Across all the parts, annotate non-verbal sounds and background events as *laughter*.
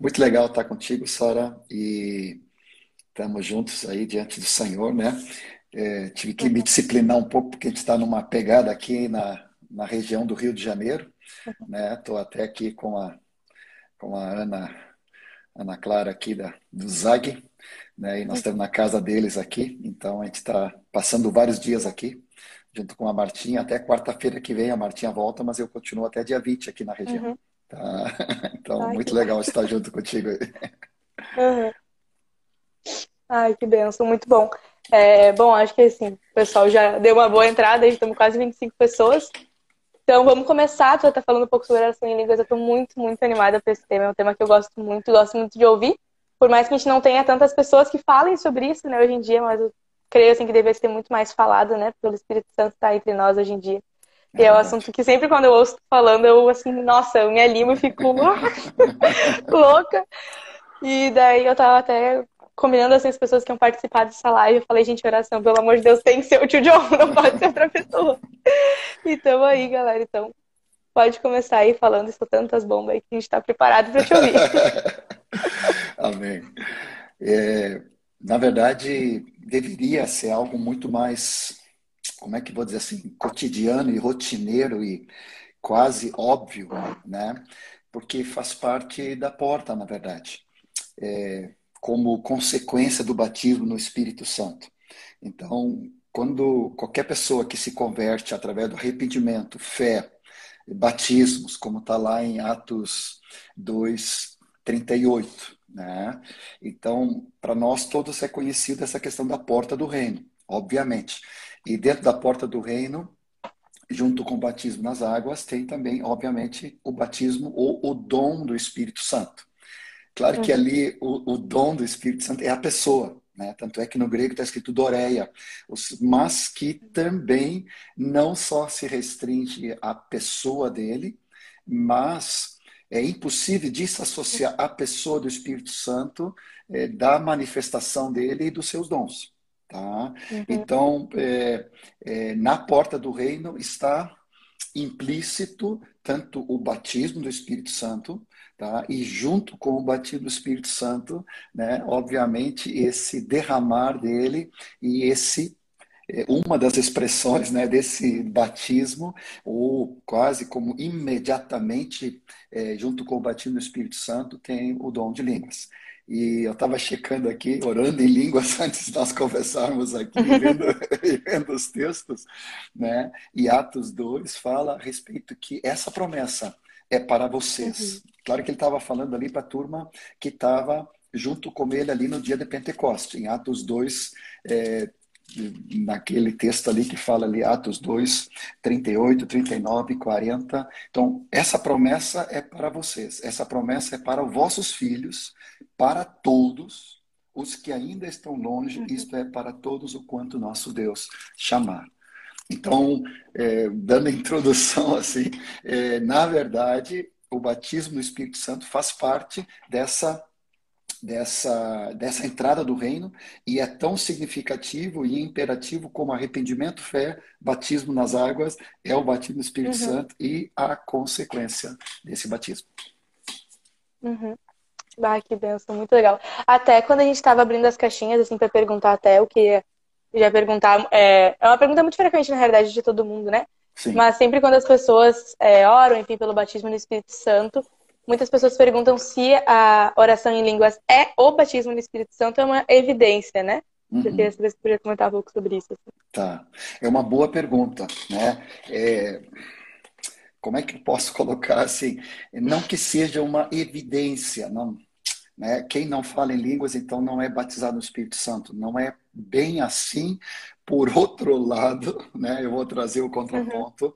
Muito legal estar contigo, Sara, e estamos juntos aí diante do Senhor, né? É, tive que me disciplinar um pouco porque a gente está numa pegada aqui na, na região do Rio de Janeiro, né? Estou até aqui com a, com a Ana, Ana Clara aqui da, do ZAG, né? E nós estamos na casa deles aqui, então a gente está passando vários dias aqui, junto com a Martinha, até quarta-feira que vem a Martinha volta, mas eu continuo até dia 20 aqui na região. Uhum. Tá? *laughs* Então, Ai, muito legal estar junto contigo aí. Uhum. Ai, que benção, muito bom. É, bom, acho que assim, o pessoal já deu uma boa entrada, estamos quase 25 pessoas. Então vamos começar, tu já tá falando um pouco sobre oração em línguas, eu estou muito, muito animada para esse tema, é um tema que eu gosto muito, gosto muito de ouvir. Por mais que a gente não tenha tantas pessoas que falem sobre isso, né, hoje em dia, mas eu creio assim que deveria ser muito mais falado, né, pelo Espírito Santo estar entre nós hoje em dia. E é um assunto que sempre quando eu ouço falando, eu assim, nossa, eu me animo e fico *laughs* louca. E daí eu tava até combinando assim, as pessoas que iam participar dessa live. Eu falei, gente, oração, pelo amor de Deus, tem que ser o tio John, *laughs* não pode ser outra pessoa. E tamo aí, galera. Então, pode começar aí falando, estou tantas bombas aí que a gente está preparado para te ouvir. *laughs* Amém. É, na verdade, deveria ser algo muito mais como é que vou dizer assim, cotidiano e rotineiro e quase óbvio, né? Porque faz parte da porta, na verdade, é, como consequência do batismo no Espírito Santo. Então, quando qualquer pessoa que se converte através do arrependimento, fé, batismos, como está lá em Atos 2, 38, né? Então, para nós todos é conhecida essa questão da porta do reino, obviamente. E dentro da porta do reino, junto com o batismo nas águas, tem também, obviamente, o batismo ou o dom do Espírito Santo. Claro que uhum. ali o, o dom do Espírito Santo é a pessoa, né? Tanto é que no grego está escrito doreia, mas que também não só se restringe à pessoa dele, mas é impossível desassociar a pessoa do Espírito Santo é, da manifestação dele e dos seus dons. Tá? Uhum. Então, é, é, na porta do reino está implícito tanto o batismo do Espírito Santo, tá? e junto com o batismo do Espírito Santo, né, obviamente, esse derramar dele e esse é, uma das expressões né, desse batismo, ou quase como imediatamente, é, junto com o batismo do Espírito Santo, tem o dom de línguas. E eu estava checando aqui, orando em línguas *laughs* antes de nós conversarmos aqui, *laughs* vendo, vendo os textos, né? E Atos 2 fala a respeito que essa promessa é para vocês. Uhum. Claro que ele estava falando ali para a turma que estava junto com ele ali no dia de Pentecoste. Em Atos 2, é, naquele texto ali que fala ali, Atos 2, 38, 39, 40. Então, essa promessa é para vocês, essa promessa é para os vossos filhos, para todos os que ainda estão longe, uhum. isto é, para todos o quanto nosso Deus chamar. Então, é, dando a introdução *laughs* assim, é, na verdade, o batismo do Espírito Santo faz parte dessa dessa, dessa entrada do reino e é tão significativo e imperativo como arrependimento, fé, batismo nas águas, é o batismo do Espírito uhum. Santo e a consequência desse batismo. Uhum. Ah, que benção, muito legal. Até quando a gente estava abrindo as caixinhas, assim, para perguntar até o que já perguntar, é, é uma pergunta muito frequente, na realidade, de todo mundo, né? Sim. Mas sempre quando as pessoas é, oram, enfim, pelo batismo no Espírito Santo, Muitas pessoas perguntam se a oração em línguas é o batismo no Espírito Santo, é uma evidência, né? Uhum. Eu queria saber se podia comentar um pouco sobre isso. Assim. Tá. É uma boa pergunta, né? É... Como é que eu posso *laughs* colocar assim? Não que seja uma evidência, não. Né? Quem não fala em línguas, então, não é batizado no Espírito Santo. Não é bem assim. Por *laughs* outro lado, né? eu vou trazer o contraponto. Uhum.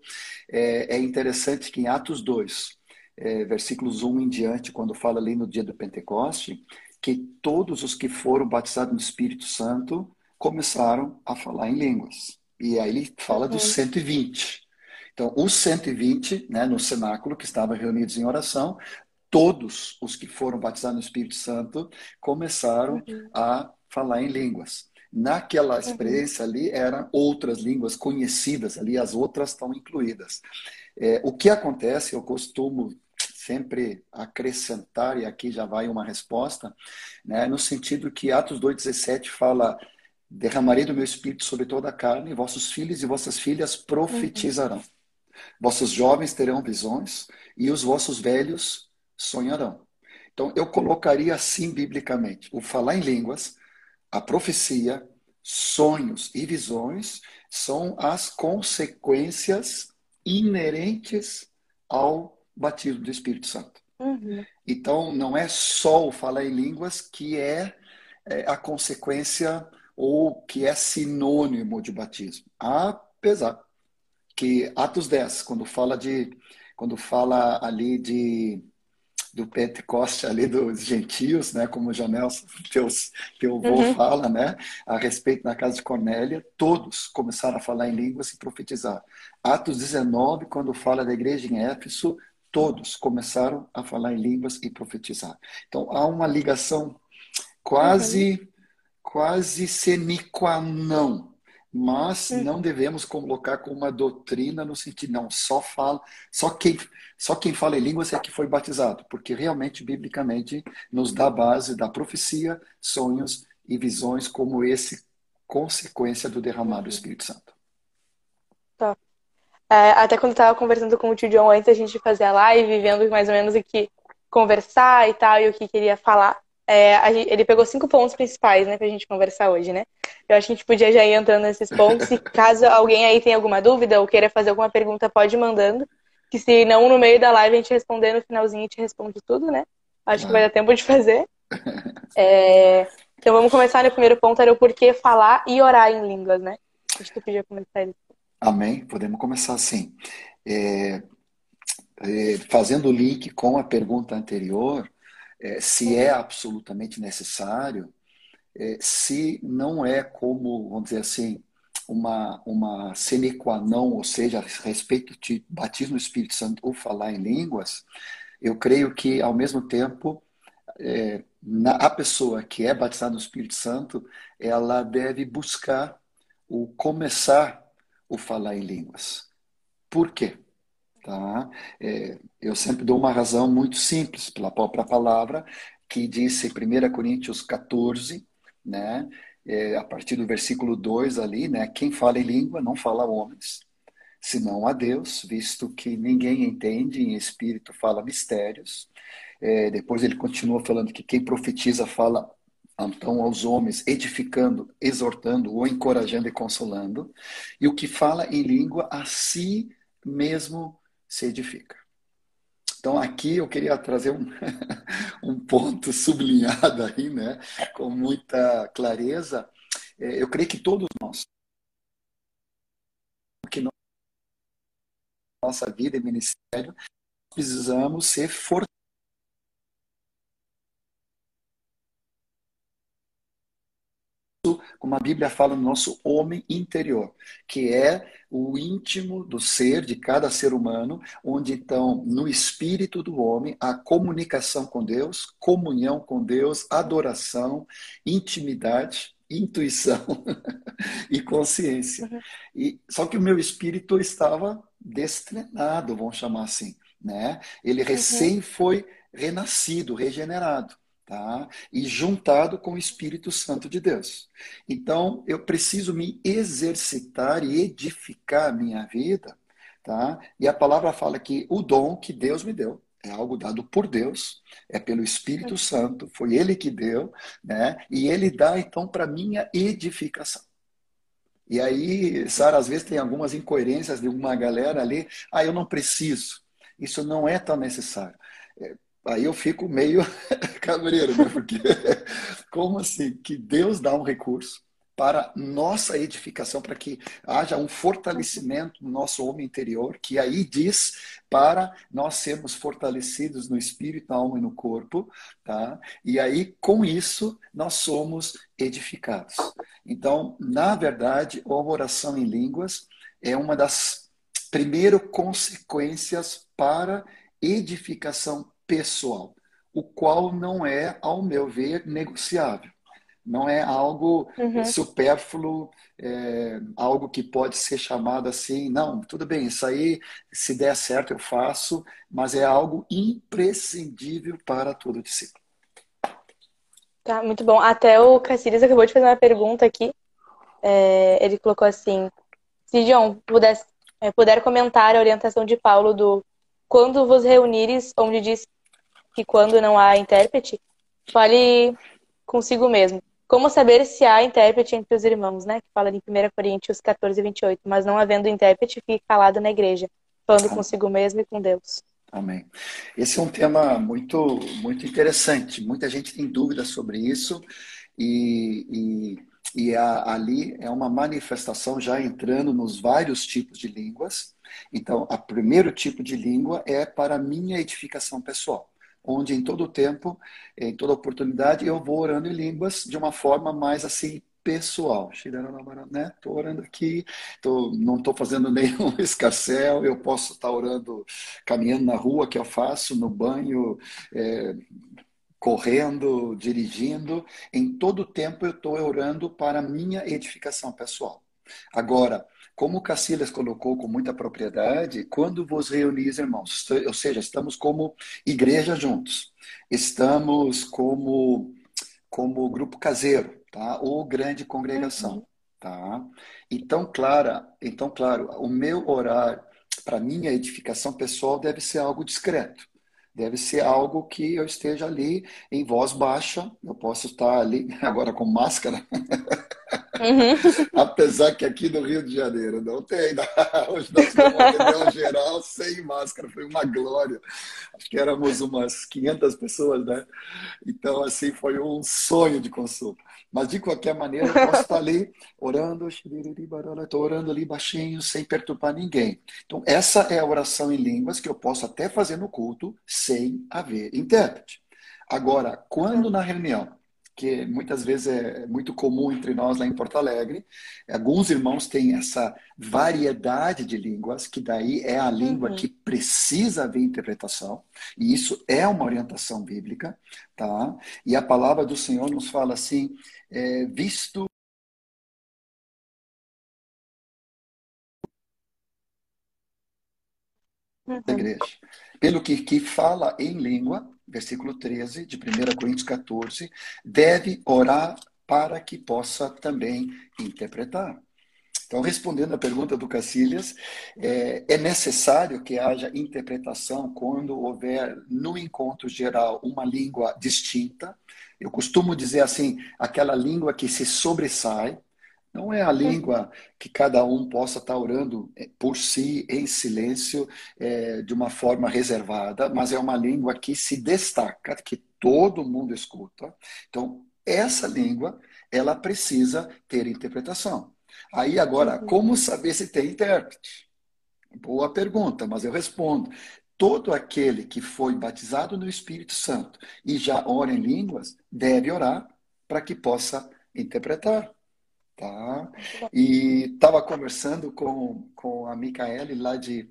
É, é interessante que em Atos 2, é, versículos 1 em diante, quando fala ali no dia do Pentecoste, que todos os que foram batizados no Espírito Santo começaram a falar em línguas. E aí ele fala dos 120. Então, os 120, né, no cenáculo, que estavam reunidos em oração, todos os que foram batizados no Espírito Santo começaram uhum. a falar em línguas. Naquela uhum. experiência uhum. ali eram outras línguas conhecidas ali, as outras estão incluídas. É, o que acontece, eu costumo sempre acrescentar, e aqui já vai uma resposta, né, no sentido que Atos 2,17 fala: derramarei do meu espírito sobre toda a carne, e vossos filhos e vossas filhas profetizarão. Uhum. Vossos jovens terão visões, e os vossos velhos sonharão. Então, eu colocaria assim biblicamente: o falar em línguas, a profecia, sonhos e visões são as consequências inerentes ao batismo do Espírito Santo. Uhum. Então, não é só o falar em línguas que é, é, a consequência ou que é sinônimo de batismo. Apesar que Atos 10, quando fala de quando fala ali de do Pentecoste ali dos gentios, né, como o Janel, *laughs* teus, teu avô uhum. fala, né, a respeito na casa de Cornélia, todos começaram a falar em línguas e profetizar. Atos 19, quando fala da igreja em Éfeso, todos começaram a falar em línguas e profetizar. Então há uma ligação quase uhum. quase sine qua non mas uhum. não devemos colocar como uma doutrina no sentido não só fala só quem só quem fala em línguas é que foi batizado porque realmente biblicamente nos dá a base da profecia sonhos e visões como esse consequência do derramado do uhum. Espírito Santo tá. É, até quando estava conversando com o tio John antes a gente fazer a live vendo mais ou menos o que conversar e tal e o que queria falar é, gente, ele pegou cinco pontos principais, né, pra gente conversar hoje, né? Eu acho que a gente podia já ir entrando nesses pontos. E caso alguém aí tenha alguma dúvida ou queira fazer alguma pergunta, pode ir mandando. Que se não, no meio da live a gente responder no finalzinho, a gente responde tudo, né? Acho que vai dar tempo de fazer. É, então vamos começar no primeiro ponto, era o porquê falar e orar em línguas, né? Acho que tu podia começar isso. Amém. Podemos começar assim. É, é, fazendo o link com a pergunta anterior, é, se é absolutamente necessário, é, se não é como, vamos dizer assim, uma, uma sine qua non, ou seja, a respeito de batismo no Espírito Santo ou falar em línguas, eu creio que, ao mesmo tempo, é, na, a pessoa que é batizada no Espírito Santo, ela deve buscar o começar o falar em línguas. Por quê? Tá? É, eu sempre dou uma razão muito simples pela própria palavra, que disse em 1 Coríntios 14, né? É, a partir do versículo 2 ali, né? Quem fala em língua não fala a homens, senão a Deus, visto que ninguém entende, em espírito fala mistérios. É, depois ele continua falando que quem profetiza fala então aos homens, edificando, exortando ou encorajando e consolando, e o que fala em língua a si mesmo se edifica. Então, aqui eu queria trazer um, *laughs* um ponto sublinhado aí, né, com muita clareza. É, eu creio que todos nós, que nossa vida e ministério, precisamos ser fortalecidos como a Bíblia fala no nosso homem interior, que é o íntimo do ser, de cada ser humano, onde então, no espírito do homem, há comunicação com Deus, comunhão com Deus, adoração, intimidade, intuição *laughs* e consciência. Uhum. E, só que o meu espírito estava destrenado, vamos chamar assim. Né? Ele recém uhum. foi renascido, regenerado tá? E juntado com o Espírito Santo de Deus. Então, eu preciso me exercitar e edificar a minha vida, tá? E a palavra fala que o dom que Deus me deu é algo dado por Deus, é pelo Espírito Santo, foi ele que deu, né? E ele dá então para minha edificação. E aí, Sara, às vezes tem algumas incoerências de uma galera ali, ah, eu não preciso. Isso não é tão necessário. Aí eu fico meio *laughs* cabreiro, né? Porque *laughs* como assim? Que Deus dá um recurso para nossa edificação, para que haja um fortalecimento no nosso homem interior, que aí diz para nós sermos fortalecidos no espírito, na alma e no corpo, tá? E aí com isso nós somos edificados. Então, na verdade, a oração em línguas é uma das primeiras consequências para edificação pessoal, o qual não é, ao meu ver, negociável. Não é algo uhum. supérfluo, é, algo que pode ser chamado assim, não, tudo bem, isso aí, se der certo, eu faço, mas é algo imprescindível para todo discípulo. Tá, muito bom. Até o Cacilhas acabou de fazer uma pergunta aqui. É, ele colocou assim: se John pudesse, é, puder comentar a orientação de Paulo do quando vos reunires, onde diz que quando não há intérprete, fale consigo mesmo. Como saber se há intérprete entre os irmãos, né? Que fala em 1 Coríntios 14, 28. Mas não havendo intérprete, fique calado na igreja, falando Amém. consigo mesmo e com Deus. Amém. Esse é um tema muito, muito interessante. Muita gente tem dúvidas sobre isso e, e, e a, ali é uma manifestação já entrando nos vários tipos de línguas. Então, o primeiro tipo de língua é para minha edificação pessoal onde em todo tempo, em toda oportunidade, eu vou orando em línguas de uma forma mais assim pessoal. Né? Estou orando aqui, tô, não estou fazendo *laughs* nenhum escarcel, eu posso estar orando caminhando na rua que eu faço, no banho, é, correndo, dirigindo. Em todo tempo eu estou orando para a minha edificação pessoal. Agora, como o Cacilhas colocou com muita propriedade, quando vos reunis, irmãos, ou seja, estamos como igreja juntos, estamos como, como grupo caseiro, tá? ou grande congregação. Uhum. Tá? Então, Clara, então, claro, o meu orar para minha edificação pessoal deve ser algo discreto. Deve ser algo que eu esteja ali em voz baixa. Eu posso estar ali *laughs* agora com máscara. Uhum. *laughs* Apesar que aqui no Rio de Janeiro não tem. Hoje nós estamos uma geral sem máscara. Foi uma glória. Acho que éramos umas 500 pessoas, né? Então, assim, foi um sonho de consulta. Mas, de qualquer maneira, eu posso estar ali orando, estou orando ali baixinho, sem perturbar ninguém. Então, essa é a oração em línguas que eu posso até fazer no culto sem haver intérprete. Agora, quando na reunião que muitas vezes é muito comum entre nós lá em Porto Alegre. Alguns irmãos têm essa variedade de línguas, que daí é a língua uhum. que precisa haver interpretação, e isso é uma orientação bíblica, tá? E a palavra do Senhor nos fala assim, é, visto uhum. da igreja. Pelo que, que fala em língua, versículo 13 de 1 Coríntios 14, deve orar para que possa também interpretar. Então, respondendo à pergunta do Cacilhas, é, é, necessário que haja interpretação quando houver no encontro geral uma língua distinta. Eu costumo dizer assim, aquela língua que se sobressai, não é a língua que cada um possa estar orando eh, por si, em silêncio, é, de uma forma reservada, mas é uma língua que se destaca, que todo mundo escuta. Então, essa língua, ela precisa ter interpretação. Aí, agora, uhum. como saber se tem intérprete? Boa pergunta, mas eu respondo. Todo aquele que foi batizado no Espírito Santo e já ora em línguas, deve orar para que possa interpretar. Tá? E estava conversando com, com a Micaele lá de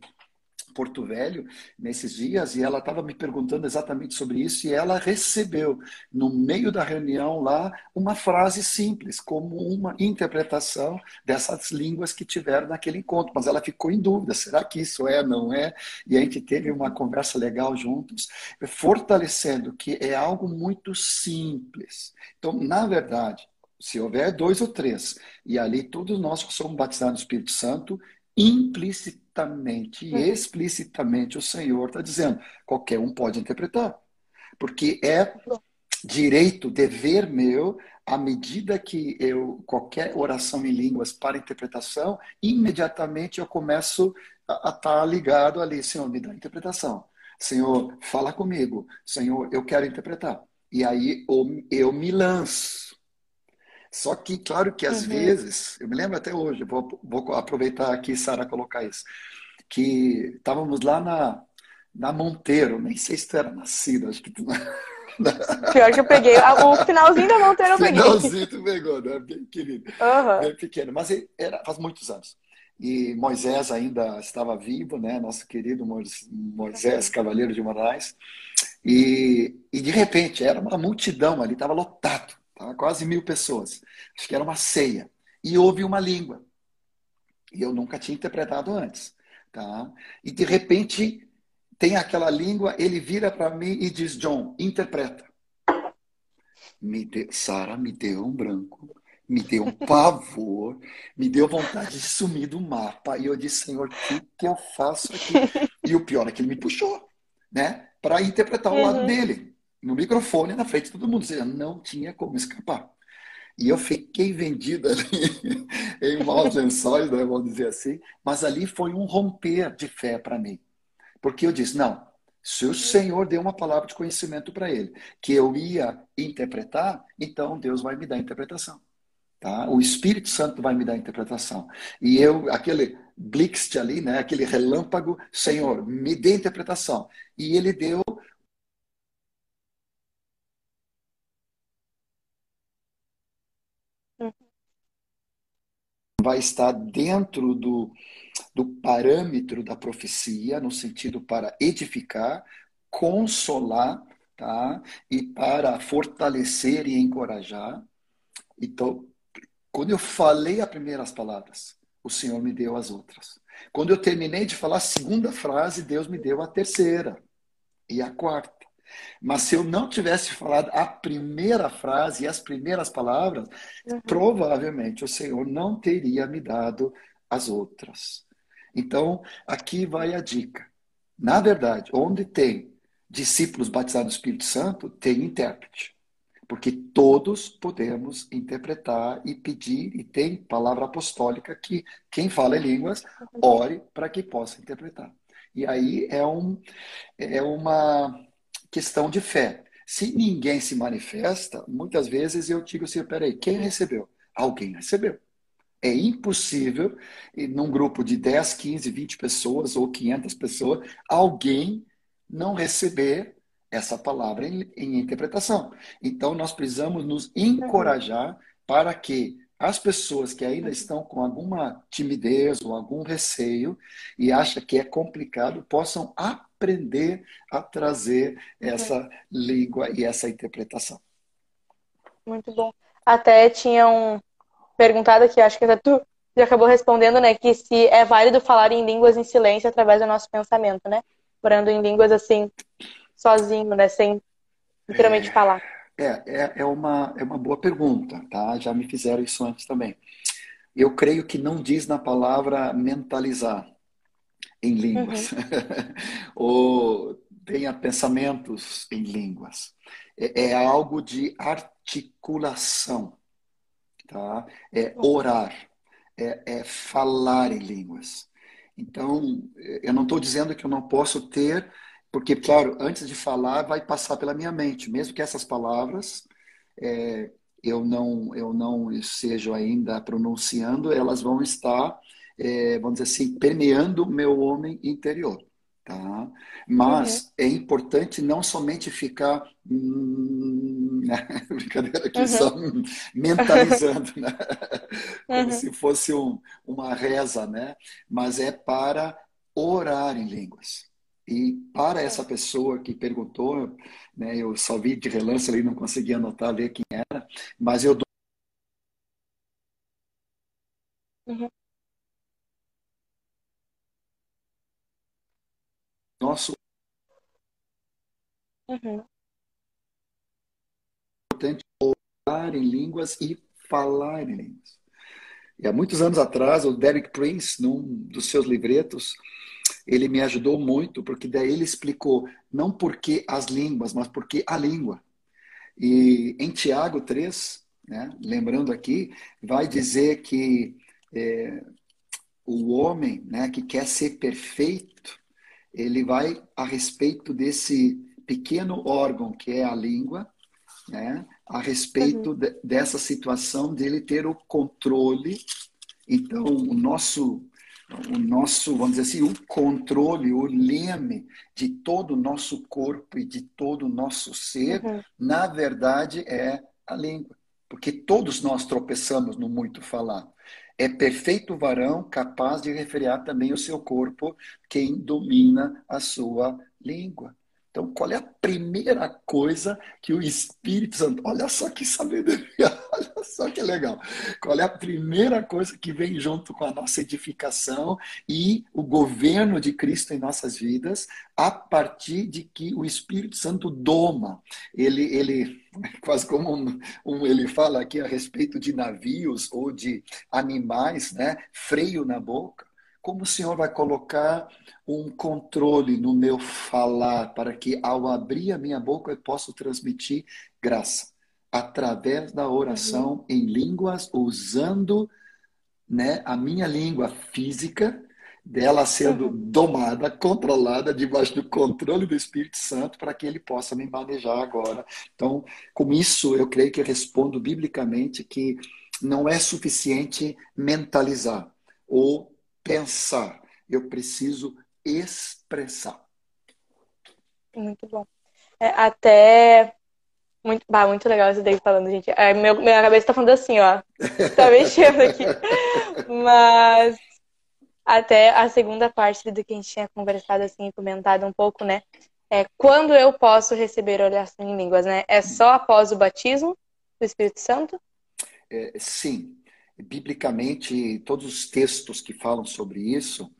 Porto Velho nesses dias e ela estava me perguntando exatamente sobre isso e ela recebeu no meio da reunião lá uma frase simples como uma interpretação dessas línguas que tiveram naquele encontro, mas ela ficou em dúvida, será que isso é, não é? E a gente teve uma conversa legal juntos, fortalecendo que é algo muito simples. Então, na verdade, se houver dois ou três, e ali todos nós somos batizados no Espírito Santo, implicitamente e uhum. explicitamente o Senhor está dizendo, qualquer um pode interpretar. Porque é direito, dever meu, à medida que eu, qualquer oração em línguas para interpretação, imediatamente eu começo a estar tá ligado ali, Senhor, me dá interpretação. Senhor, fala comigo. Senhor, eu quero interpretar. E aí eu, eu me lanço só que, claro que às uhum. vezes, eu me lembro até hoje, vou, vou aproveitar aqui, Sara, colocar isso, que estávamos lá na, na Monteiro, nem sei se tu era nascido, acho que tu. Pior que eu peguei. O finalzinho da Monteiro eu peguei. Finalzinho tu pegou, né? Bem querido. Uhum. Bem pequeno. Mas era faz muitos anos. E Moisés ainda estava vivo, né? Nosso querido Moisés, Cavaleiro de Moraes. E, e de repente, era uma multidão ali, estava lotado tá? quase mil pessoas. Acho que era uma ceia. E houve uma língua. E eu nunca tinha interpretado antes. Tá? E de repente tem aquela língua, ele vira para mim e diz: John, interpreta. Me Sara me deu um branco, me deu um pavor, me deu vontade de sumir do mapa. E eu disse: Senhor, o que, que eu faço aqui? E o pior é que ele me puxou, né? Para interpretar o uhum. lado dele, no microfone, na frente de todo mundo. Ou seja, não tinha como escapar. E eu fiquei vendido ali *laughs* em maus lençóis, né, vamos dizer assim. Mas ali foi um romper de fé para mim. Porque eu disse: não, se o Senhor deu uma palavra de conhecimento para ele, que eu ia interpretar, então Deus vai me dar a interpretação. Tá? O Espírito Santo vai me dar a interpretação. E eu, aquele blixt ali, né, aquele relâmpago, Senhor, me dê interpretação. E ele deu vai estar dentro do, do parâmetro da profecia, no sentido para edificar, consolar, tá? E para fortalecer e encorajar. Então, quando eu falei as primeiras palavras, o Senhor me deu as outras. Quando eu terminei de falar a segunda frase, Deus me deu a terceira e a quarta. Mas se eu não tivesse falado a primeira frase e as primeiras palavras, uhum. provavelmente o Senhor não teria me dado as outras. Então, aqui vai a dica. Na verdade, onde tem discípulos batizados no Espírito Santo, tem intérprete. Porque todos podemos interpretar e pedir, e tem palavra apostólica que quem fala em línguas, ore para que possa interpretar. E aí é, um, é uma questão de fé. Se ninguém se manifesta, muitas vezes eu digo assim: peraí, quem recebeu? Alguém recebeu. É impossível, num grupo de 10, 15, 20 pessoas ou 500 pessoas, alguém não receber essa palavra em, em interpretação. Então, nós precisamos nos encorajar para que as pessoas que ainda estão com alguma timidez ou algum receio e acham que é complicado possam aprender a trazer essa uhum. língua e essa interpretação. Muito bom. Até tinham perguntado aqui, acho que até tu já acabou respondendo, né, que se é válido falar em línguas em silêncio através do nosso pensamento, né? Orando em línguas assim, sozinho, né, sem literalmente é, falar. É, é, é, uma, é uma boa pergunta, tá? Já me fizeram isso antes também. Eu creio que não diz na palavra mentalizar em línguas, uhum. *laughs* ou tenha pensamentos em línguas. É, é algo de articulação tá? É orar, é, é falar em línguas. Então, eu não estou dizendo que eu não posso ter, porque, claro, antes de falar, vai passar pela minha mente, mesmo que essas palavras é, eu não eu não esteja ainda pronunciando, elas vão estar, é, vamos dizer assim, permeando meu homem interior. Tá? Mas uhum. é importante não somente ficar hum, *laughs* brincadeira aqui, uhum. só mentalizando, né? *laughs* como uhum. se fosse um, uma reza, né? mas é para orar em línguas. E para essa pessoa que perguntou, né, eu só vi de relance ali, não consegui anotar, ver quem era, mas eu dou. Uhum. Nosso uhum. importante orar em línguas e falar em línguas. E há muitos anos atrás, o Derek Prince, num dos seus livretos, ele me ajudou muito, porque daí ele explicou não porque as línguas, mas porque a língua. E em Tiago 3, né, lembrando aqui, vai dizer que é, o homem né, que quer ser perfeito, ele vai a respeito desse pequeno órgão que é a língua, né? a respeito uhum. de, dessa situação dele ter o controle. Então, o nosso, o nosso, vamos dizer assim, o controle, o leme de todo o nosso corpo e de todo o nosso ser, uhum. na verdade, é a língua. Porque todos nós tropeçamos no muito falar é perfeito varão, capaz de refrear também o seu corpo, quem domina a sua língua. Então, qual é a primeira coisa que o Espírito Santo. Olha só que sabedoria, *laughs* olha só que legal. Qual é a primeira coisa que vem junto com a nossa edificação e o governo de Cristo em nossas vidas, a partir de que o Espírito Santo doma. Ele, ele *laughs* quase como um, um, ele fala aqui a respeito de navios ou de animais, né? Freio na boca como o Senhor vai colocar um controle no meu falar para que ao abrir a minha boca eu possa transmitir graça? Através da oração em línguas usando né, a minha língua física dela sendo domada, controlada debaixo do controle do Espírito Santo para que ele possa me manejar agora. Então, com isso eu creio que eu respondo biblicamente que não é suficiente mentalizar ou pensar, eu preciso expressar. Muito bom. É, até. Muito, bah, muito legal isso daí falando, gente. É, meu, minha cabeça tá falando assim, ó. *laughs* Tá mexendo aqui. Mas até a segunda parte do que a gente tinha conversado assim, comentado um pouco, né? É quando eu posso receber oração em línguas, né? É só após o batismo do Espírito Santo? É, sim, biblicamente, todos os textos que falam sobre isso,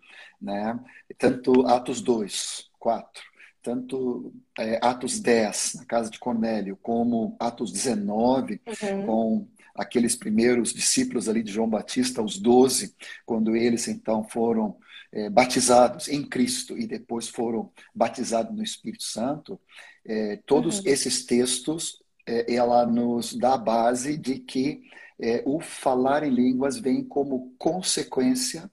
né, tanto Atos 2, 4, tanto é, Atos 10, na casa de Cornélio, como Atos 19, uhum. com aqueles primeiros discípulos ali de João Batista, os 12, quando eles então foram é, batizados em Cristo e depois foram batizados no Espírito Santo, é, todos uhum. esses textos, é, ela nos dá a base de que é, o falar em línguas vem como consequência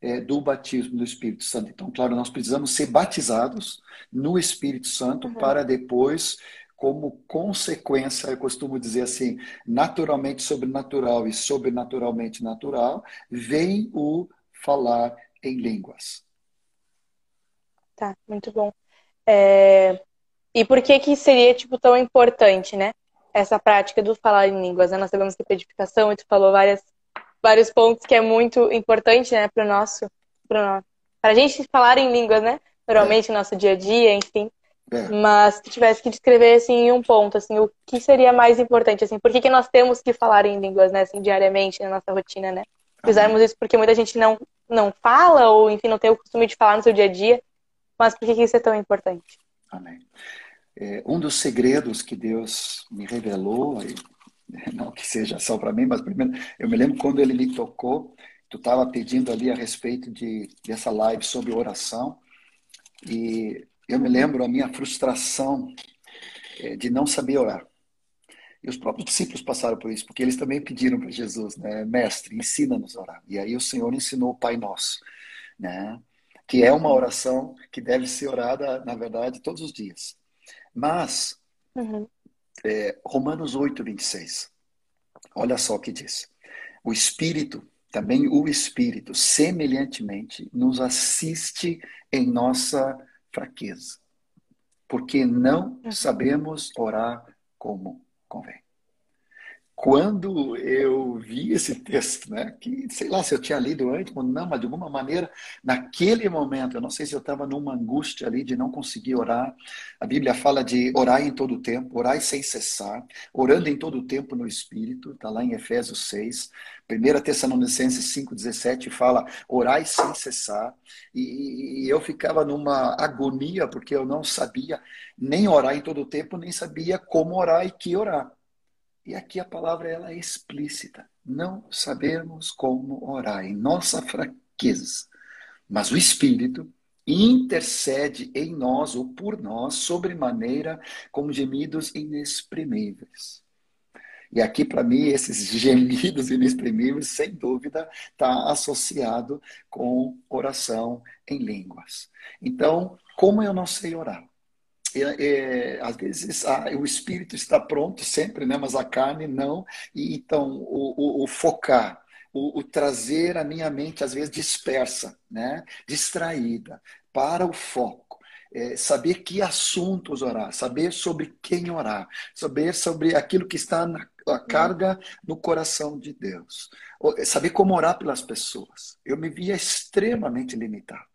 é, do batismo do Espírito Santo. Então, claro, nós precisamos ser batizados no Espírito Santo uhum. para depois, como consequência, eu costumo dizer assim, naturalmente sobrenatural e sobrenaturalmente natural, vem o falar em línguas. Tá, muito bom. É... E por que que seria tipo tão importante, né? Essa prática do falar em línguas. Né? Nós sabemos que a e tu falou várias, vários pontos que é muito importante né, para o nosso, para a gente falar em línguas, né? Normalmente é. no nosso dia a dia, enfim. É. Mas se tivesse que descrever assim em um ponto, assim, o que seria mais importante, assim, por que, que nós temos que falar em línguas, né, assim, diariamente na nossa rotina, né? Fizermos isso porque muita gente não não fala ou enfim não tem o costume de falar no seu dia a dia, mas por que, que isso é tão importante? Amém. É, um dos segredos que Deus me revelou, não que seja só para mim, mas primeiro, eu me lembro quando ele me tocou, tu estava pedindo ali a respeito de, dessa live sobre oração, e eu me lembro a minha frustração é, de não saber orar. E os próprios discípulos passaram por isso, porque eles também pediram para Jesus, né, mestre, ensina-nos a orar. E aí o Senhor ensinou o Pai Nosso, né, que é uma oração que deve ser orada, na verdade, todos os dias. Mas, uhum. é, Romanos 8, 26. Olha só o que diz. O Espírito, também o Espírito, semelhantemente, nos assiste em nossa fraqueza, porque não uhum. sabemos orar como convém quando eu vi esse texto, né, que sei lá se eu tinha lido antes, não, mas de alguma maneira, naquele momento, eu não sei se eu estava numa angústia ali de não conseguir orar. A Bíblia fala de orar em todo tempo, orar sem cessar, orando em todo tempo no Espírito, está lá em Efésios 6. 1 Tessalonicenses 5,17 fala orai sem cessar. E, e eu ficava numa agonia, porque eu não sabia nem orar em todo tempo, nem sabia como orar e que orar. E aqui a palavra ela é explícita. Não sabemos como orar em nossa fraqueza, mas o Espírito intercede em nós ou por nós sobremaneira com gemidos inexprimíveis. E aqui, para mim, esses *laughs* gemidos inexprimíveis, sem dúvida, está associado com oração em línguas. Então, como eu não sei orar? É, às vezes a, o espírito está pronto sempre, né? mas a carne não. E então o, o, o focar, o, o, trazer a minha mente às vezes dispersa, né? distraída, para o foco. É, saber que assuntos orar, saber sobre quem orar, saber sobre aquilo que está na a carga no coração de Deus, saber como orar pelas pessoas. Eu me via extremamente limitado.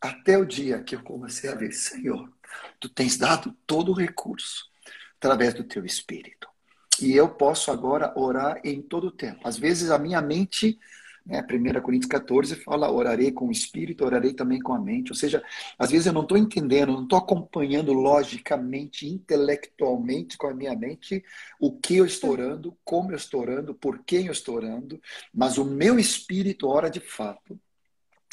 Até o dia que eu comecei a ver, Senhor, Tu tens dado todo o recurso através do teu espírito. E eu posso agora orar em todo o tempo. Às vezes a minha mente né? 1 Coríntios 14 fala: orarei com o espírito, orarei também com a mente. Ou seja, às vezes eu não estou entendendo, não estou acompanhando logicamente, intelectualmente com a minha mente o que eu estou orando, como eu estou orando, por quem eu estou orando, mas o meu espírito ora de fato.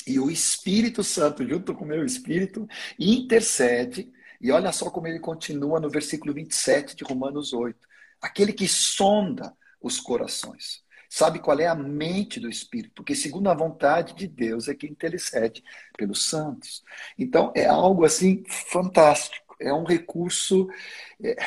E o Espírito Santo, junto com o meu espírito, intercede. E olha só como ele continua no versículo 27 de Romanos 8. Aquele que sonda os corações sabe qual é a mente do Espírito, porque segundo a vontade de Deus é que intercede pelos santos. Então é algo assim fantástico, é um recurso é,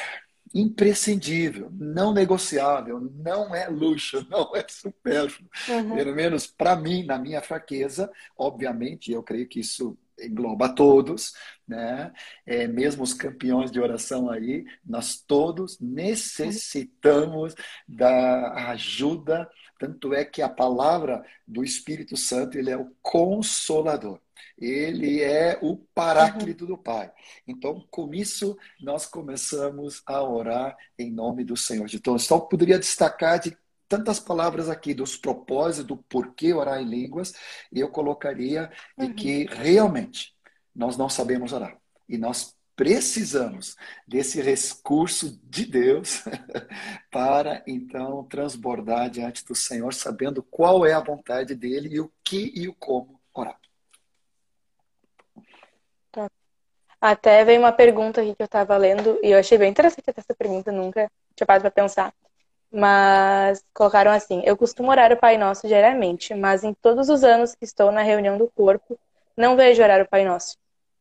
imprescindível, não negociável, não é luxo, *laughs* não é supérfluo. Uhum. Pelo menos para mim, na minha fraqueza, obviamente, eu creio que isso engloba todos, né? É, mesmo os campeões de oração aí, nós todos necessitamos da ajuda. Tanto é que a palavra do Espírito Santo ele é o consolador. Ele é o paráclito do Pai. Então, com isso, nós começamos a orar em nome do Senhor. Então, só poderia destacar de tantas palavras aqui dos propósitos, do porquê orar em línguas, e eu colocaria uhum. de que realmente nós não sabemos orar. E nós precisamos desse recurso de Deus *laughs* para então transbordar diante do Senhor, sabendo qual é a vontade dele e o que e o como orar. Tá. Até veio uma pergunta aqui que eu estava lendo e eu achei bem interessante essa pergunta, nunca tinha parado para pensar. Mas colocaram assim: Eu costumo orar o Pai Nosso diariamente, mas em todos os anos que estou na reunião do corpo, não vejo orar o Pai Nosso.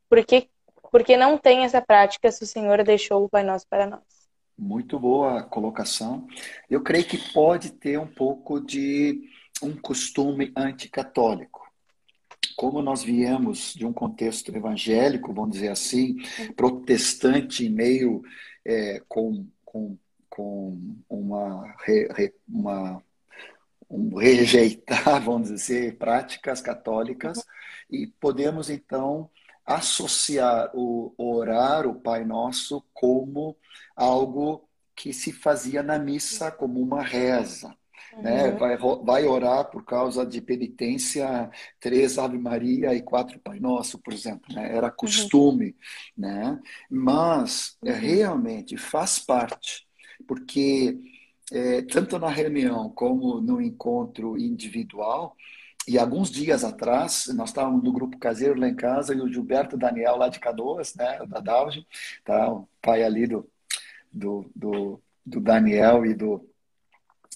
Por que, porque não tem essa prática se o Senhor deixou o Pai Nosso para nós? Muito boa colocação. Eu creio que pode ter um pouco de um costume anticatólico. Como nós viemos de um contexto evangélico, vamos dizer assim, protestante, meio é, com, com com uma, uma um rejeitar, *laughs* vamos dizer, práticas católicas e podemos então associar o orar o Pai Nosso como algo que se fazia na missa como uma reza. Né? Uhum. Vai, vai orar por causa de penitência, três Ave Maria e quatro Pai Nosso, por exemplo. Né? Era costume. Uhum. Né? Mas é, uhum. realmente faz parte porque é, tanto na reunião como no encontro individual, e alguns dias atrás, nós estávamos no grupo caseiro lá em casa, e o Gilberto Daniel, lá de Canoas, né, da Dauge, tá, o pai ali do, do, do, do Daniel e do,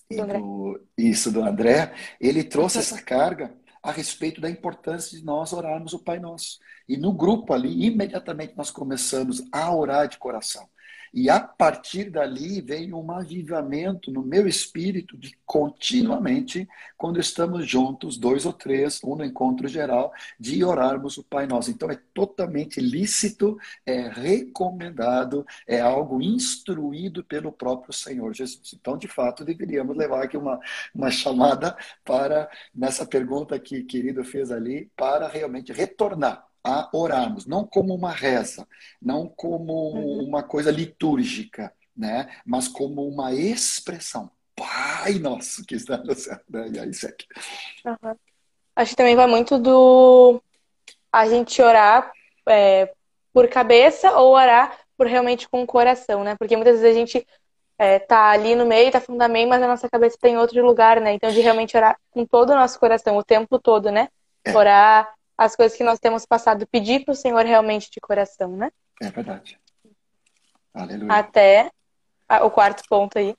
e do, isso, do André, ele trouxe essa carga a respeito da importância de nós orarmos o Pai Nosso. E no grupo ali, imediatamente nós começamos a orar de coração. E a partir dali vem um avivamento no meu espírito de continuamente, quando estamos juntos, dois ou três, um no encontro geral, de orarmos o Pai Nosso. Então é totalmente lícito, é recomendado, é algo instruído pelo próprio Senhor Jesus. Então, de fato, deveríamos levar aqui uma, uma chamada para, nessa pergunta que querido fez ali, para realmente retornar a orarmos, não como uma reza, não como uhum. uma coisa litúrgica, né? mas como uma expressão. Pai nosso que está no céu. Né? E aí, segue. Uhum. Acho que também vai muito do a gente orar é, por cabeça ou orar por realmente com o coração, né? Porque muitas vezes a gente é, tá ali no meio, tá falando amém, mas a nossa cabeça tem tá outro lugar, né? Então, de realmente orar com todo o nosso coração, o tempo todo, né? É. Orar as coisas que nós temos passado, pedir para o Senhor realmente de coração, né? É verdade. Aleluia. Até o quarto ponto aí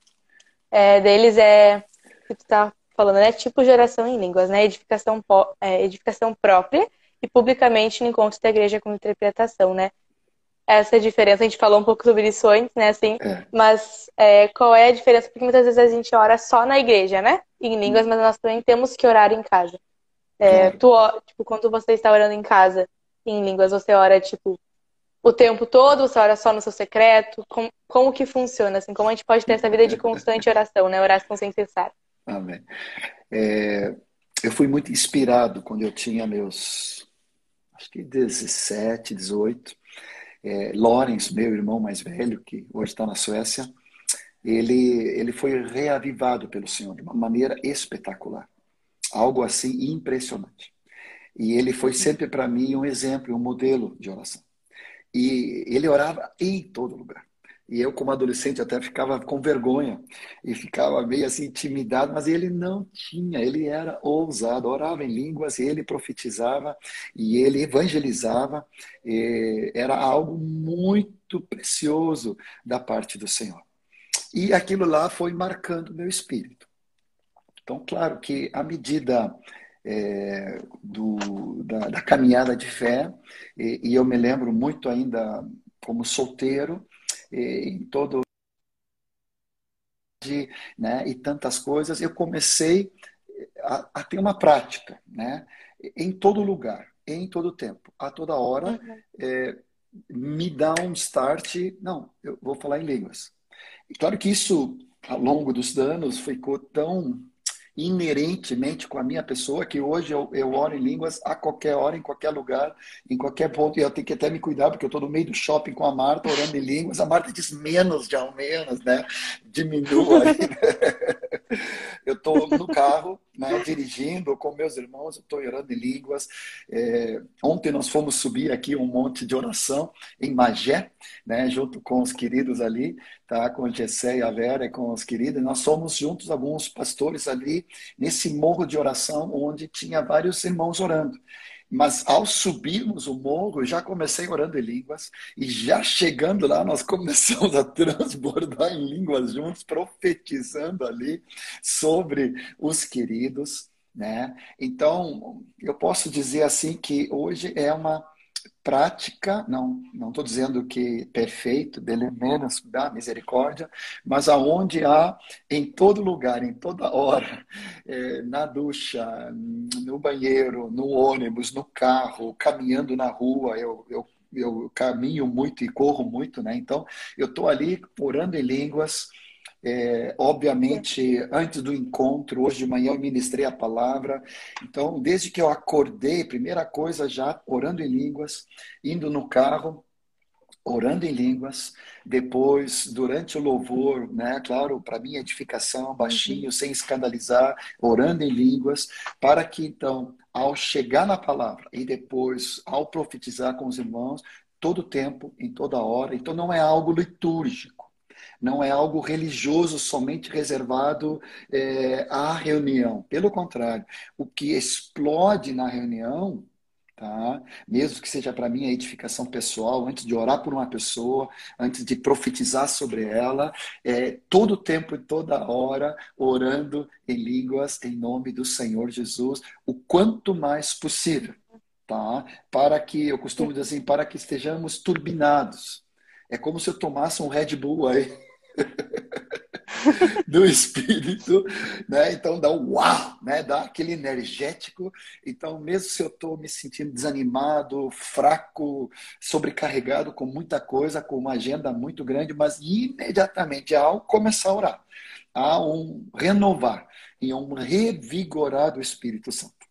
é, deles é que tu tá falando, né? Tipo de oração em línguas, né? Edificação, é, edificação própria e publicamente no encontro da igreja com interpretação, né? Essa é diferença, a gente falou um pouco sobre isso antes, né? Assim, é. Mas é, qual é a diferença? Porque muitas vezes a gente ora só na igreja, né? Em línguas, mas nós também temos que orar em casa. É, tu, tipo, quando você está orando em casa em línguas, você ora, tipo, o tempo todo? Você ora só no seu secreto? Como, como que funciona? Assim, como a gente pode ter essa vida de constante oração, né? Oração sem cessar. Amém. É, eu fui muito inspirado quando eu tinha meus, acho que 17, 18. é, Lawrence, meu irmão mais velho, que hoje está na Suécia, ele, ele foi reavivado pelo Senhor de uma maneira espetacular. Algo assim impressionante. E ele foi sempre para mim um exemplo, um modelo de oração. E ele orava em todo lugar. E eu, como adolescente, até ficava com vergonha e ficava meio assim intimidado, mas ele não tinha, ele era ousado, orava em línguas, ele profetizava e ele evangelizava. era algo muito precioso da parte do Senhor. E aquilo lá foi marcando meu espírito. Então, claro que à medida é, do, da, da, caminhada de fé, e, e eu me lembro muito ainda como solteiro, em todo né, e tantas coisas, eu comecei a, a, ter uma prática, né, em todo lugar, em todo tempo, a toda hora, uhum. é, me dá um start, não, eu vou falar em línguas. E claro que isso, ao longo dos anos, ficou tão inerentemente com a minha pessoa, que hoje eu, eu oro em línguas a qualquer hora, em qualquer lugar, em qualquer ponto, e eu tenho que até me cuidar, porque eu estou no meio do shopping com a Marta, orando em línguas, a Marta diz menos de ao menos, né? Diminua aí. *laughs* eu estou no carro, né, dirigindo com meus irmãos, estou orando em línguas. É, ontem nós fomos subir aqui um monte de oração em Magé, né, junto com os queridos ali, tá, com o Gessé e a Vera e com os queridos. Nós somos juntos alguns pastores ali nesse morro de oração onde tinha vários irmãos orando. Mas ao subirmos o morro, já comecei orando em línguas, e já chegando lá, nós começamos *laughs* a transbordar em línguas juntos, profetizando ali sobre os queridos. Né? Então, eu posso dizer assim que hoje é uma prática, não não estou dizendo que perfeito, dele menos da misericórdia, mas aonde há em todo lugar, em toda hora, é, *laughs* na ducha, no banheiro, no ônibus, no carro, caminhando na rua, eu, eu eu caminho muito e corro muito, né? Então, eu estou ali orando em línguas, é, obviamente, antes do encontro, hoje de manhã eu ministrei a palavra. Então, desde que eu acordei, primeira coisa já orando em línguas, indo no carro, orando em línguas, depois, durante o louvor, né, claro, para minha edificação, baixinho, uhum. sem escandalizar, orando em línguas, para que então, ao chegar na palavra e depois ao profetizar com os irmãos, todo tempo, em toda hora, então não é algo litúrgico não é algo religioso somente reservado é, à reunião. Pelo contrário, o que explode na reunião Tá? Mesmo que seja para mim a edificação pessoal, antes de orar por uma pessoa, antes de profetizar sobre ela, é, todo tempo e toda hora orando em línguas em nome do Senhor Jesus, o quanto mais possível, tá? Para que eu costumo dizer assim, para que estejamos turbinados. É como se eu tomasse um Red Bull aí *laughs* do espírito, né? Então dá um uau, né? Dá aquele energético. Então, mesmo se eu estou me sentindo desanimado, fraco, sobrecarregado com muita coisa, com uma agenda muito grande, mas imediatamente ao começar a orar, há um renovar e um revigorar do Espírito Santo.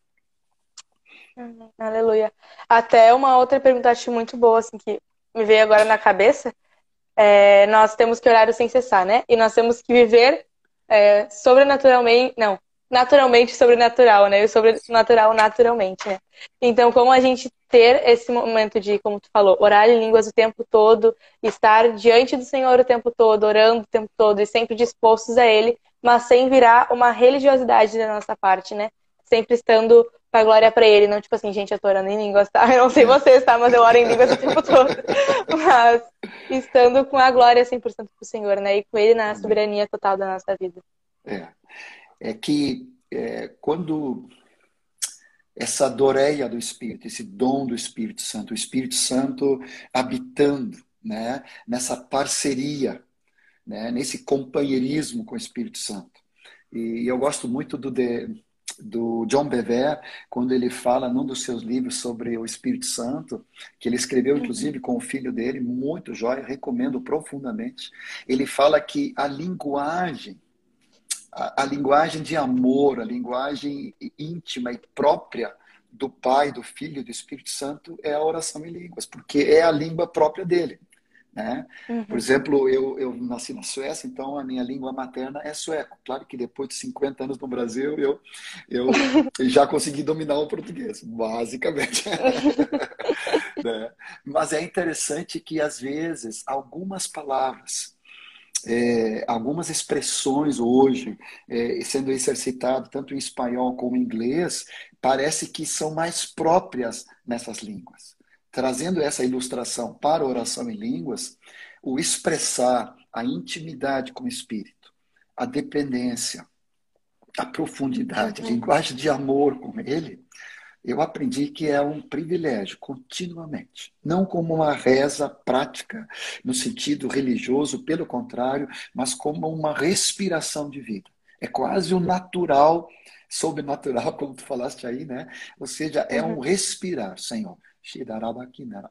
Uhum, aleluia. Até uma outra pergunta acho muito boa assim que me veio agora na cabeça é, nós temos que orar sem cessar, né? E nós temos que viver é, sobrenaturalmente, não, naturalmente sobrenatural, né? E sobrenatural naturalmente, né? Então, como a gente ter esse momento de, como tu falou, orar em línguas o tempo todo, estar diante do Senhor o tempo todo, orando o tempo todo e sempre dispostos a Ele, mas sem virar uma religiosidade da nossa parte, né? Sempre estando pra glória pra ele, não tipo assim, gente, eu tô orando em línguas, tá? Eu não sei vocês, tá? Mas eu oro em línguas o tempo todo. *laughs* Mas estando com a glória 100% pro Senhor, né? E com ele na soberania total da nossa vida. É, é que é, quando essa doreia do Espírito, esse dom do Espírito Santo, o Espírito Santo habitando, né? Nessa parceria, né? Nesse companheirismo com o Espírito Santo. E eu gosto muito do de, do John Bever, quando ele fala num dos seus livros sobre o Espírito Santo, que ele escreveu inclusive com o filho dele, muito jóia, recomendo profundamente. Ele fala que a linguagem, a, a linguagem de amor, a linguagem íntima e própria do Pai, do Filho e do Espírito Santo é a oração em línguas, porque é a língua própria dele. Né? Uhum. Por exemplo, eu, eu nasci na Suécia, então a minha língua materna é sueco. Claro que depois de 50 anos no Brasil, eu, eu *laughs* já consegui dominar o português, basicamente. *laughs* né? Mas é interessante que, às vezes, algumas palavras, é, algumas expressões hoje, é, sendo exercitado tanto em espanhol como em inglês, parece que são mais próprias nessas línguas trazendo essa ilustração para a oração em línguas, o expressar a intimidade com o Espírito, a dependência, a profundidade, a linguagem de amor com Ele, eu aprendi que é um privilégio continuamente. Não como uma reza prática, no sentido religioso, pelo contrário, mas como uma respiração de vida. É quase o natural, sobrenatural, *laughs* como tu falaste aí, né? Ou seja, é um respirar, Senhor.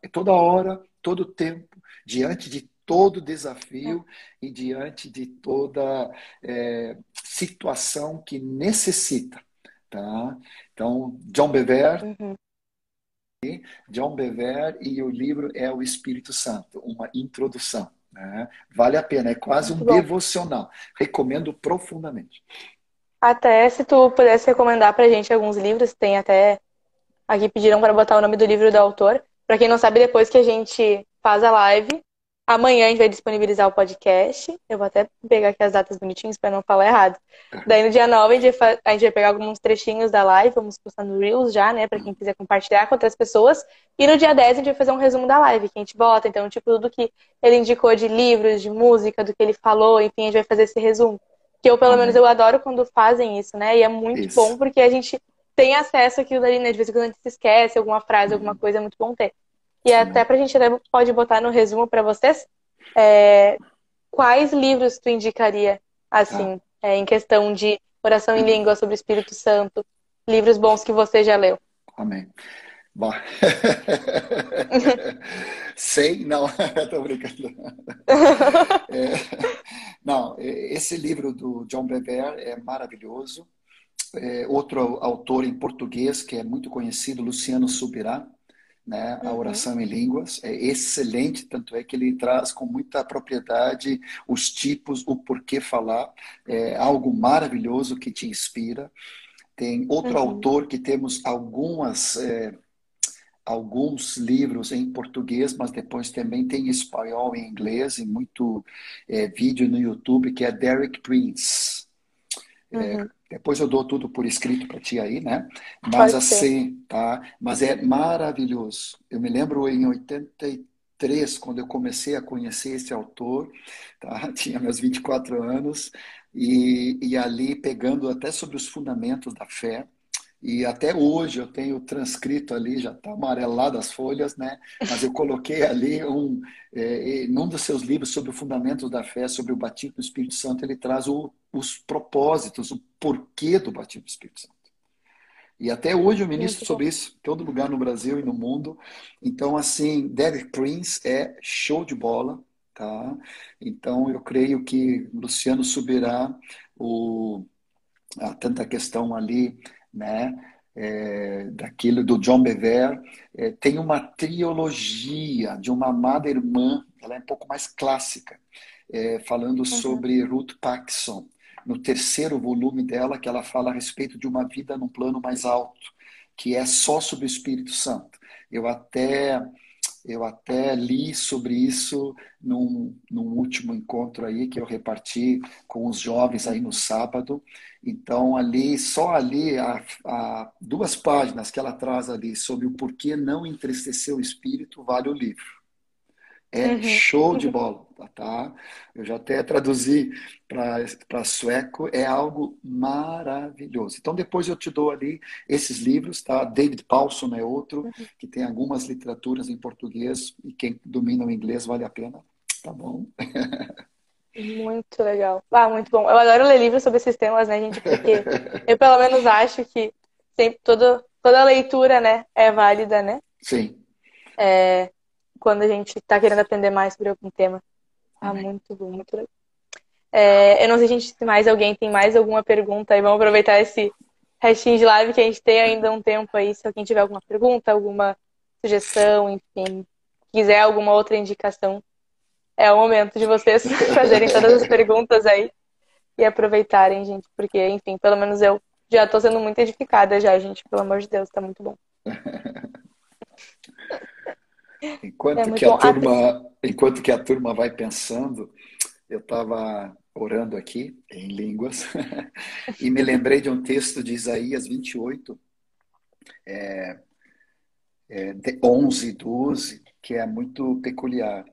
É toda hora, todo tempo, diante de todo desafio é. e diante de toda é, situação que necessita. Tá? Então, John Bever, uhum. John Bever e o livro é o Espírito Santo, uma introdução. Né? Vale a pena, é quase um devocional. Recomendo profundamente. Até se tu pudesse recomendar pra gente alguns livros, tem até Aqui pediram para botar o nome do livro do autor. Para quem não sabe, depois que a gente faz a live, amanhã a gente vai disponibilizar o podcast. Eu vou até pegar aqui as datas bonitinhas para não falar errado. Daí no dia 9 a gente, vai, a gente vai pegar alguns trechinhos da live, vamos postar no Reels já, né, para quem quiser compartilhar com outras pessoas. E no dia 10 a gente vai fazer um resumo da live, que a gente bota, então, tipo, tudo que ele indicou de livros, de música, do que ele falou, enfim, a gente vai fazer esse resumo. Que eu, pelo menos, eu adoro quando fazem isso, né? E é muito isso. bom porque a gente tem acesso àquilo ali, né? De vez em quando a gente se esquece alguma frase, alguma coisa, é muito bom ter. E Sim. até pra gente até pode botar no resumo para vocês é, quais livros tu indicaria, assim, ah. é, em questão de oração em língua sobre o Espírito Santo, livros bons que você já leu. Amém. Bom. *laughs* Sei, não, *laughs* estou brincando. *laughs* É, não, esse livro do John Bever é maravilhoso é, outro autor em português que é muito conhecido, Luciano Subirá, né? A uhum. oração em línguas é excelente, tanto é que ele traz com muita propriedade os tipos, o porquê falar, é algo maravilhoso que te inspira. Tem outro uhum. autor que temos algumas é, alguns livros em português, mas depois também tem espanhol e inglês e muito é, vídeo no YouTube que é Derek Prince. É, uhum. Depois eu dou tudo por escrito para ti aí, né? Mas assim, tá? Mas é maravilhoso. Eu me lembro em 83, quando eu comecei a conhecer esse autor, tá? *laughs* Tinha meus 24 anos, e, e ali pegando até sobre os fundamentos da fé, e até hoje eu tenho transcrito ali, já está amarelado as folhas, né? Mas eu coloquei ali um, é, num dos seus livros sobre o fundamento da fé, sobre o batismo do Espírito Santo, ele traz o, os propósitos, o porquê do batismo do Espírito Santo. E até hoje eu ministro sobre isso, em todo lugar no Brasil e no mundo. Então, assim, Derek Prince é show de bola, tá? Então, eu creio que Luciano subirá o, a tanta questão ali né? É, daquilo do John Bever, é, tem uma trilogia de uma amada irmã, ela é um pouco mais clássica, é, falando uhum. sobre Ruth Paxson, no terceiro volume dela, que ela fala a respeito de uma vida num plano mais alto, que é só sobre o Espírito Santo. Eu até eu até li sobre isso num, num, último encontro aí que eu reparti com os jovens aí no sábado. Então, ali, só ali, há, duas páginas que ela traz ali sobre o porquê não entristecer o espírito, vale o livro. É uhum. show de bola, tá? Eu já até traduzi para sueco, é algo maravilhoso. Então depois eu te dou ali esses livros, tá? David Paulson é outro, uhum. que tem algumas literaturas em português e quem domina o inglês vale a pena, tá bom? Muito legal. Ah, muito bom. Eu adoro ler livros sobre esses temas, né, gente? Porque eu pelo menos acho que sempre toda, toda leitura, né, é válida, né? Sim. É, quando a gente está querendo aprender mais sobre algum tema. Ah, muito bom, muito legal. É, eu não sei se, gente, se mais alguém tem mais alguma pergunta aí. Vamos aproveitar esse, restinho de live que a gente tem ainda um tempo aí. Se alguém tiver alguma pergunta, alguma sugestão, enfim, quiser alguma outra indicação, é o momento de vocês *laughs* fazerem todas as perguntas aí e aproveitarem, gente, porque, enfim, pelo menos eu já estou sendo muito edificada já, gente, pelo amor de Deus, está muito bom. *laughs* enquanto, é que a turma, enquanto que a turma vai pensando, eu estava orando aqui em línguas *laughs* e me lembrei de um texto de Isaías 28, é, é, 11 e 12, que é muito peculiar.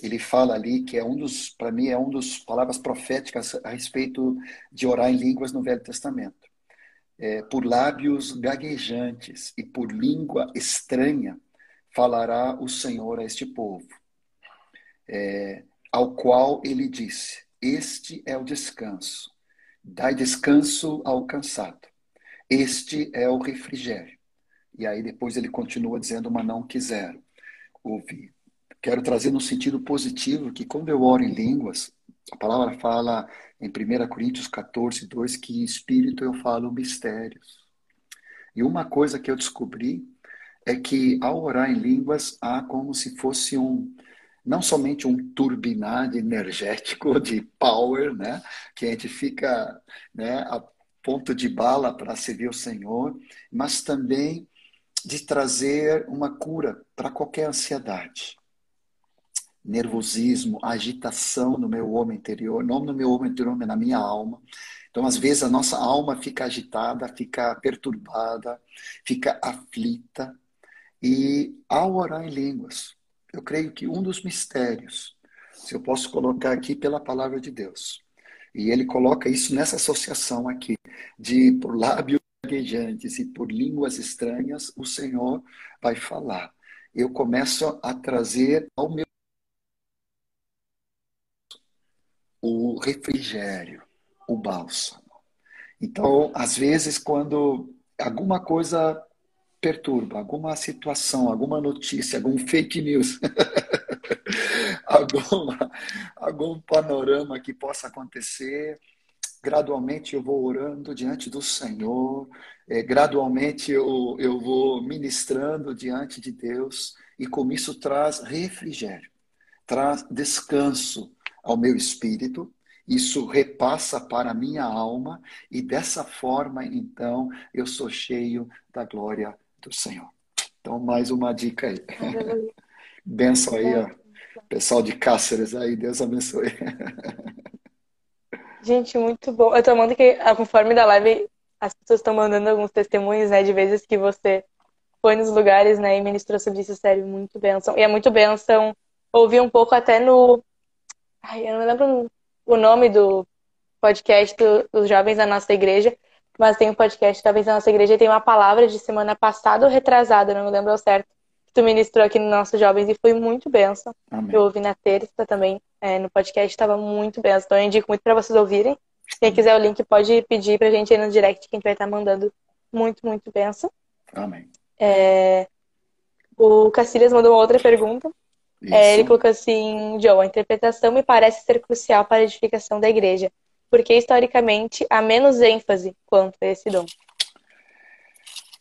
Ele fala ali que é um dos, para mim, é um dos palavras proféticas a respeito de orar em línguas no Velho Testamento. É, por lábios gaguejantes e por língua estranha falará o Senhor a este povo, é, ao qual ele disse: Este é o descanso, dai descanso ao cansado, este é o refrigério. E aí depois ele continua dizendo, mas não quiseram ouvir. Quero trazer no sentido positivo que quando eu oro em línguas, a palavra fala em 1 Coríntios 14, 2, que em espírito eu falo mistérios. E uma coisa que eu descobri é que ao orar em línguas há como se fosse um, não somente um turbinar energético *laughs* de power, né, que a gente fica, né, a ponto de bala para servir o Senhor, mas também de trazer uma cura para qualquer ansiedade, nervosismo, agitação no meu homem interior, não no meu homem interior, mas na minha alma. Então, às vezes, a nossa alma fica agitada, fica perturbada, fica aflita. E ao orar em línguas, eu creio que um dos mistérios, se eu posso colocar aqui pela palavra de Deus, e ele coloca isso nessa associação aqui, de por lábio gaguejantes e por línguas estranhas, o Senhor vai falar. Eu começo a trazer ao meu o refrigério, o bálsamo. Então, às vezes, quando alguma coisa perturba, alguma situação, alguma notícia, algum fake news, *laughs* alguma, algum panorama que possa acontecer, gradualmente eu vou orando diante do Senhor, é, gradualmente eu, eu vou ministrando diante de Deus, e com isso traz refrigério, traz descanso ao meu espírito, isso repassa para a minha alma, e dessa forma, então, eu sou cheio da glória do Senhor. Então, mais uma dica aí. *laughs* Benção aí, ó. Pessoal de Cáceres aí, Deus abençoe. *laughs* Gente, muito bom. Eu tô amando que, ah, conforme da live, as pessoas estão mandando alguns testemunhos, né, de vezes que você foi nos lugares, né, e ministrou sobre isso, sério, muito benção. E é muito benção ouvir um pouco até no. Ai, eu não lembro o nome do podcast do, dos jovens da nossa igreja, mas tem um podcast Jovens da Nossa Igreja e tem uma palavra de semana passada ou retrasada, não me lembro ao certo, que tu ministrou aqui no nosso Jovens e foi muito benção. Eu ouvi na terça também é, no podcast, estava muito bem. Então eu indico muito para vocês ouvirem. Quem quiser o link pode pedir para a gente aí no direct, que a gente vai estar tá mandando muito, muito benção. Amém. É... O Cacilhas mandou uma outra pergunta. É, ele colocou assim, Joe, a interpretação me parece ser crucial para a edificação da igreja, porque historicamente há menos ênfase quanto a esse dom.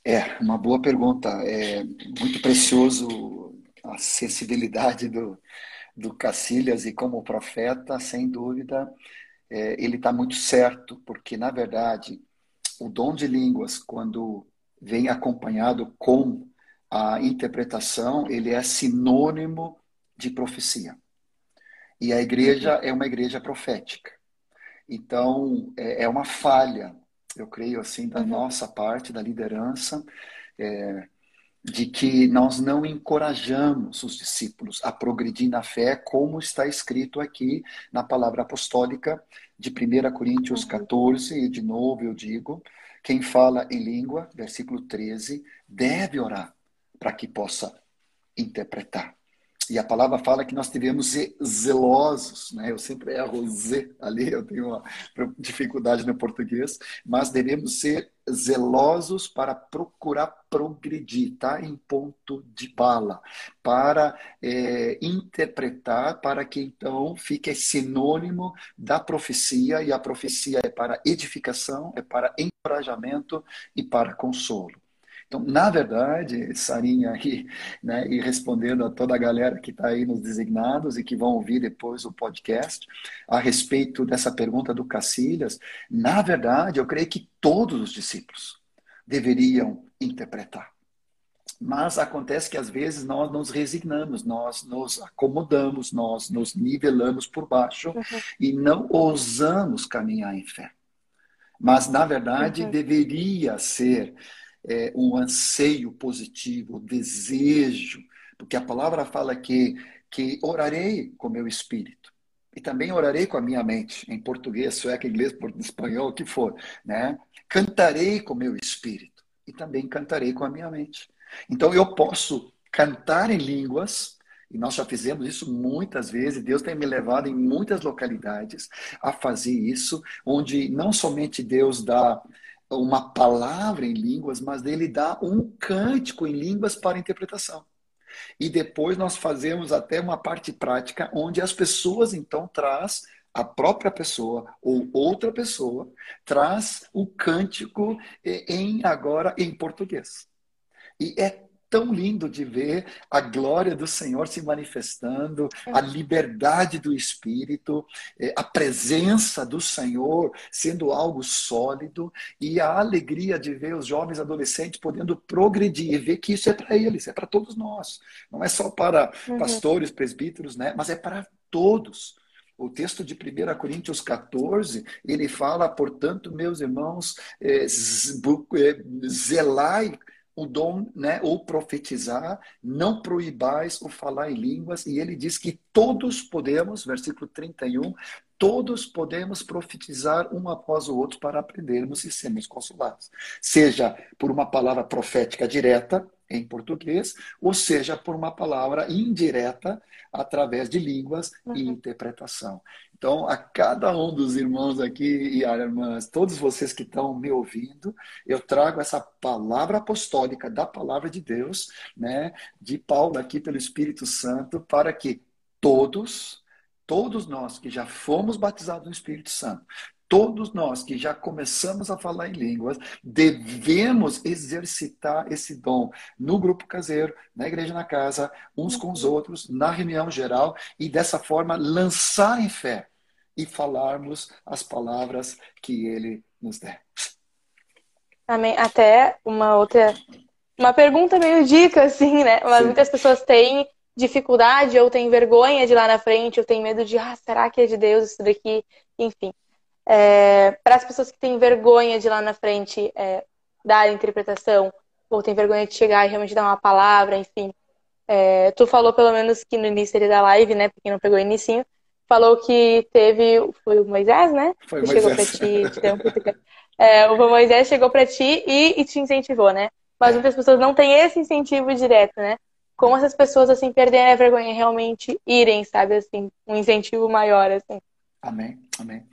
É, uma boa pergunta. É muito precioso a sensibilidade do, do Cacilhas e como profeta, sem dúvida, é, ele está muito certo, porque, na verdade, o dom de línguas, quando vem acompanhado com a interpretação, ele é sinônimo de profecia. E a igreja é uma igreja profética. Então, é, é uma falha, eu creio assim, da uhum. nossa parte, da liderança, é, de que nós não encorajamos os discípulos a progredir na fé, como está escrito aqui na palavra apostólica de 1 Coríntios 14, uhum. e de novo eu digo, quem fala em língua, versículo 13, deve orar para que possa interpretar. E a palavra fala que nós devemos ser zelosos, né? Eu sempre erro Z ali, eu tenho uma dificuldade no português, mas devemos ser zelosos para procurar progredir, tá? Em ponto de bala, para é, interpretar, para que então fique sinônimo da profecia, e a profecia é para edificação, é para encorajamento e para consolo. Então, na verdade, Sarinha, e, né, e respondendo a toda a galera que está aí nos designados e que vão ouvir depois o podcast, a respeito dessa pergunta do Cacilhas, na verdade, eu creio que todos os discípulos deveriam interpretar. Mas acontece que às vezes nós nos resignamos, nós nos acomodamos, nós nos nivelamos por baixo uhum. e não ousamos caminhar em fé. Mas, na verdade, uhum. deveria ser é, um anseio positivo, desejo, porque a palavra fala que, que orarei com meu espírito. E também orarei com a minha mente, em português, sueco, inglês, espanhol, o que for. Né? Cantarei com meu espírito e também cantarei com a minha mente. Então eu posso cantar em línguas, e nós já fizemos isso muitas vezes, Deus tem me levado em muitas localidades a fazer isso, onde não somente Deus dá uma palavra em línguas, mas ele dá um cântico em línguas para interpretação. E depois nós fazemos até uma parte prática onde as pessoas então traz a própria pessoa ou outra pessoa traz o cântico em agora em português. E é tão lindo de ver a glória do Senhor se manifestando, a liberdade do Espírito, eh, a presença do Senhor sendo algo sólido e a alegria de ver os jovens adolescentes podendo progredir e ver que isso é para eles, é para todos nós. Não é só para uhum. pastores, presbíteros, né? mas é para todos. O texto de 1 Coríntios 14, ele fala, portanto, meus irmãos, é, zelai o dom, né, ou profetizar, não proibais o falar em línguas, e ele diz que todos podemos, versículo 31, todos podemos profetizar um após o outro para aprendermos e sermos consolados. Seja por uma palavra profética direta, em português, ou seja, por uma palavra indireta, através de línguas uhum. e interpretação. Então, a cada um dos irmãos aqui e irmãs, todos vocês que estão me ouvindo, eu trago essa palavra apostólica da palavra de Deus, né, de Paulo aqui pelo Espírito Santo, para que todos, todos nós que já fomos batizados no Espírito Santo, todos nós que já começamos a falar em línguas, devemos exercitar esse dom no grupo caseiro, na igreja na casa, uns com os outros, na reunião geral, e dessa forma lançar em fé e falarmos as palavras que ele nos der. Amém. Até uma outra. Uma pergunta meio dica, assim, né? Mas Sim. muitas pessoas têm dificuldade ou têm vergonha de ir lá na frente, ou têm medo de, ah, será que é de Deus isso daqui? Enfim. É, para as pessoas que têm vergonha de lá na frente é, dar a interpretação, ou têm vergonha de chegar e realmente dar uma palavra, enfim. É, tu falou pelo menos que no início da live, né? Pra quem não pegou o inicinho, falou que teve. Foi o Moisés, né? Foi que Moisés. chegou pra ti. Te é, o Moisés chegou para ti e, e, te incentivou, né? Mas muitas pessoas não têm esse incentivo direto, né? Como essas pessoas, assim, perderem a vergonha e realmente irem, sabe? Assim, um incentivo maior, assim. Amém, amém.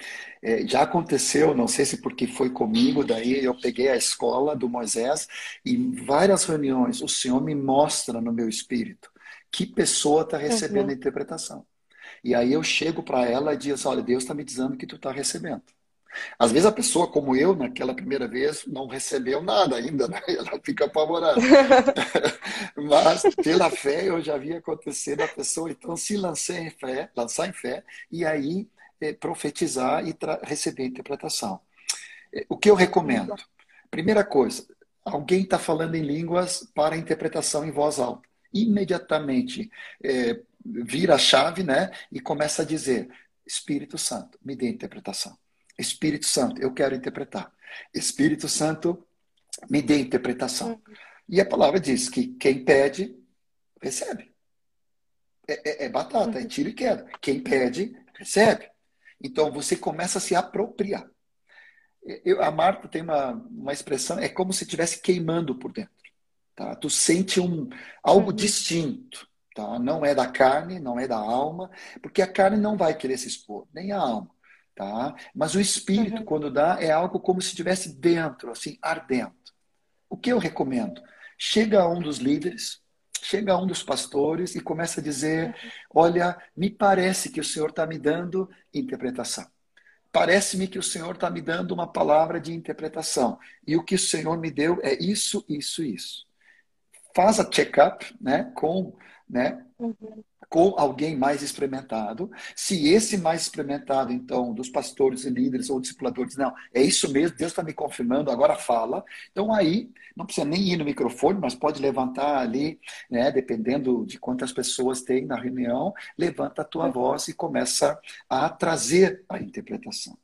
É, já aconteceu, não sei se porque foi comigo, daí eu peguei a escola do Moisés e em várias reuniões o Senhor me mostra no meu espírito que pessoa está recebendo uhum. a interpretação. E aí eu chego para ela e digo: Olha, Deus está me dizendo que tu está recebendo. Às vezes a pessoa, como eu, naquela primeira vez, não recebeu nada ainda, né? *laughs* ela fica apavorada. *laughs* Mas pela fé eu já vi acontecer da pessoa então se lançar em fé, lançar em fé, e aí profetizar e receber interpretação. É, o que eu recomendo? Primeira coisa, alguém está falando em línguas para interpretação em voz alta. Imediatamente é, vira a chave né, e começa a dizer: Espírito Santo, me dê interpretação. Espírito Santo, eu quero interpretar. Espírito Santo, me dê interpretação. E a palavra diz que quem pede, recebe. É, é, é batata, é uhum. tiro e queda. Quem pede, recebe. Então você começa a se apropriar. Eu, a Marta tem uma, uma expressão, é como se estivesse queimando por dentro. Tá? Tu sente um, algo uhum. distinto. tá? Não é da carne, não é da alma, porque a carne não vai querer se expor, nem a alma, tá? Mas o espírito, uhum. quando dá, é algo como se estivesse dentro, assim, ardendo. O que eu recomendo? Chega a um dos líderes, chega um dos pastores e começa a dizer: uhum. Olha, me parece que o Senhor está me dando interpretação. Parece-me que o Senhor está me dando uma palavra de interpretação. E o que o Senhor me deu é isso, isso, isso. Faz a check-up né, com né, uhum com alguém mais experimentado. Se esse mais experimentado, então, dos pastores e líderes ou discipuladores, não, é isso mesmo, Deus está me confirmando, agora fala. Então aí, não precisa nem ir no microfone, mas pode levantar ali, né, dependendo de quantas pessoas tem na reunião, levanta a tua voz e começa a trazer a interpretação.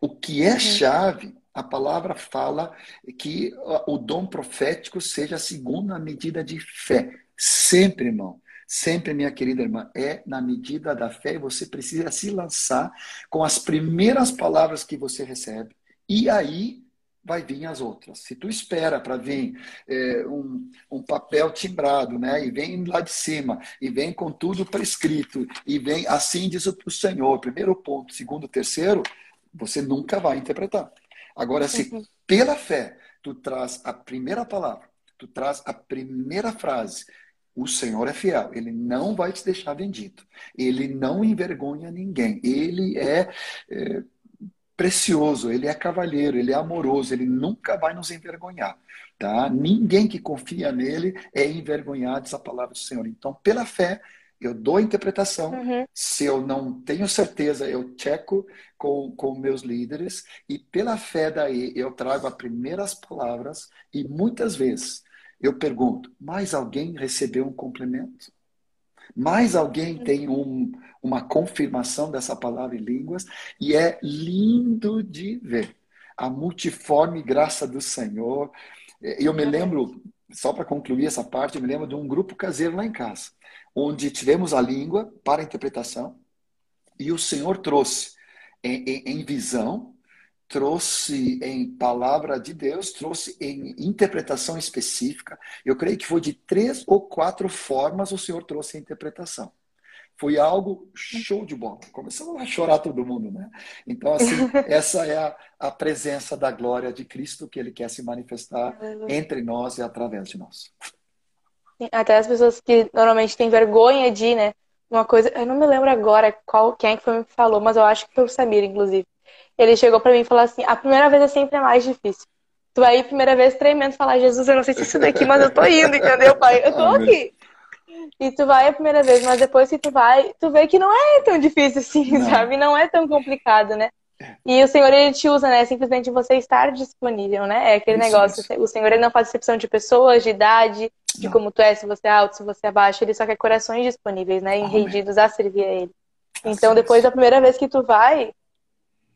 O que é uhum. chave a palavra fala que o dom profético seja segundo a medida de fé. Sempre, irmão. Sempre, minha querida irmã, é na medida da fé e você precisa se lançar com as primeiras palavras que você recebe. E aí vai vir as outras. Se tu espera para vir é, um, um, papel timbrado, né, e vem lá de cima, e vem com tudo prescrito, e vem assim diz o Senhor, primeiro ponto, segundo, terceiro, você nunca vai interpretar. Agora, se uhum. pela fé tu traz a primeira palavra, tu traz a primeira frase, o Senhor é fiel, ele não vai te deixar vendido, ele não envergonha ninguém, ele é, é precioso, ele é cavalheiro, ele é amoroso, ele nunca vai nos envergonhar. Tá? Ninguém que confia nele é envergonhado, essa palavra do Senhor. Então, pela fé, eu dou a interpretação. Uhum. Se eu não tenho certeza, eu checo com, com meus líderes. E pela fé daí, eu trago as primeiras palavras. E muitas vezes eu pergunto: mais alguém recebeu um complemento? Mais alguém tem um, uma confirmação dessa palavra em línguas? E é lindo de ver a multiforme graça do Senhor. Eu me lembro, só para concluir essa parte, eu me lembro de um grupo caseiro lá em casa, onde tivemos a língua para interpretação e o Senhor trouxe em, em, em visão trouxe em palavra de Deus, trouxe em interpretação específica. Eu creio que foi de três ou quatro formas o Senhor trouxe a interpretação. Foi algo show de bola. Começamos a chorar todo mundo, né? Então, assim, *laughs* essa é a, a presença da glória de Cristo que Ele quer se manifestar entre nós e através de nós. Até as pessoas que normalmente têm vergonha de, né? Uma coisa, eu não me lembro agora qual, quem é que foi que falou, mas eu acho que foi o Samir, inclusive ele chegou para mim e falou assim: a primeira vez é sempre mais difícil. Tu ir primeira vez tremendo falar, Jesus, eu não sei se isso daqui, mas eu tô indo, entendeu, pai? Eu tô aqui. E tu vai a primeira vez, mas depois que tu vai, tu vê que não é tão difícil assim, não. sabe? Não é tão complicado, né? E o Senhor, ele te usa, né? Simplesmente você estar disponível, né? É aquele isso, negócio. Isso. O Senhor, ele não faz exceção de pessoas, de idade, de não. como tu é, se você é alto, se você é baixo. Ele só quer corações disponíveis, né? E rendidos a servir a Ele. Então, depois da primeira vez que tu vai,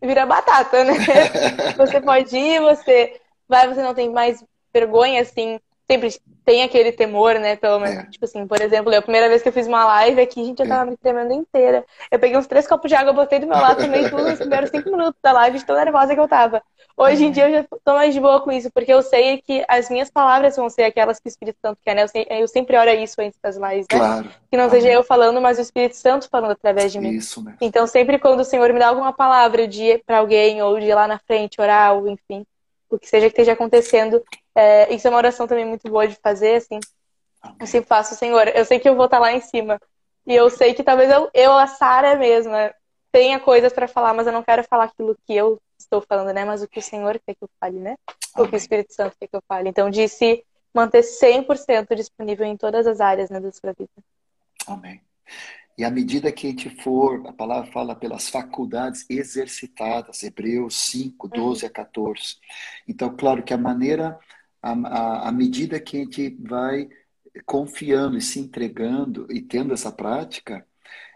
vira batata, né? *laughs* você pode ir, você vai, você não tem mais vergonha, assim, sempre tem aquele temor, né? Pelo menos, é. tipo assim, por exemplo, a primeira vez que eu fiz uma live aqui, gente, eu tava me tremendo inteira. Eu peguei uns três copos de água, botei do meu lado, tomei tudo nos primeiros cinco minutos da live, de tão nervosa que eu tava. Hoje em dia eu já tô mais de boa com isso, porque eu sei que as minhas palavras vão ser aquelas que o Espírito Santo quer, né? Eu, sei, eu sempre oro isso antes das lives, né? Claro. Que não seja eu falando, mas o Espírito Santo falando através de mim. Isso, né? Então, sempre quando o Senhor me dá alguma palavra de ir pra alguém, ou de ir lá na frente orar, ou enfim, o que seja que esteja acontecendo, é, isso é uma oração também muito boa de fazer, assim. Eu sempre faço, Senhor, eu sei que eu vou estar lá em cima. E eu sei que talvez eu, eu a Sara mesma, tenha coisas para falar, mas eu não quero falar aquilo que eu estou falando, né? Mas o que o Senhor quer que eu fale, né? O que o Espírito Santo quer que eu fale. Então, de se manter 100% disponível em todas as áreas né, da sua vida. Amém. E à medida que a gente for, a palavra fala pelas faculdades exercitadas, Hebreus 5, 12 uhum. a 14. Então, claro que a maneira, à medida que a gente vai confiando e se entregando e tendo essa prática,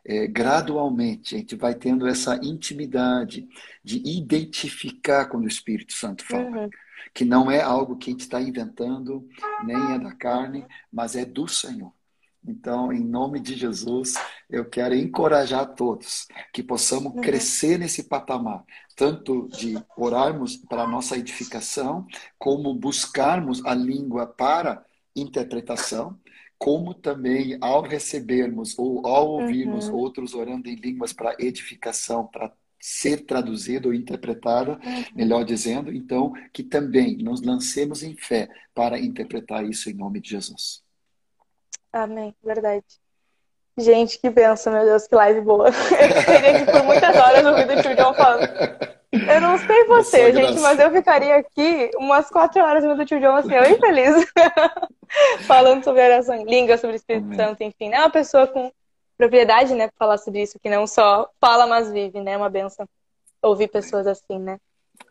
é, gradualmente a gente vai tendo essa intimidade de identificar quando o Espírito Santo fala. Uhum. Que não é algo que a gente está inventando, nem é da carne, mas é do Senhor. Então, em nome de Jesus, eu quero encorajar todos que possamos uhum. crescer nesse patamar, tanto de orarmos para a nossa edificação, como buscarmos a língua para interpretação, como também ao recebermos ou ao ouvirmos uhum. outros orando em línguas para edificação, para ser traduzido ou interpretado, uhum. melhor dizendo, então que também nos lancemos em fé para interpretar isso em nome de Jesus. Amém, verdade. Gente, que benção, meu Deus, que live boa. *laughs* Eu ficaria aqui por muitas horas ouvindo o tio John falando. *laughs* Eu não sei *laughs* você, gente, mas eu ficaria aqui umas quatro horas ouvindo o tio John assim, eu infeliz. *laughs* falando sobre oração em língua, sobre o Espírito Amém. Santo, enfim. É uma pessoa com propriedade, né, para falar sobre isso, que não só fala, mas vive, né? É uma benção ouvir pessoas assim, né?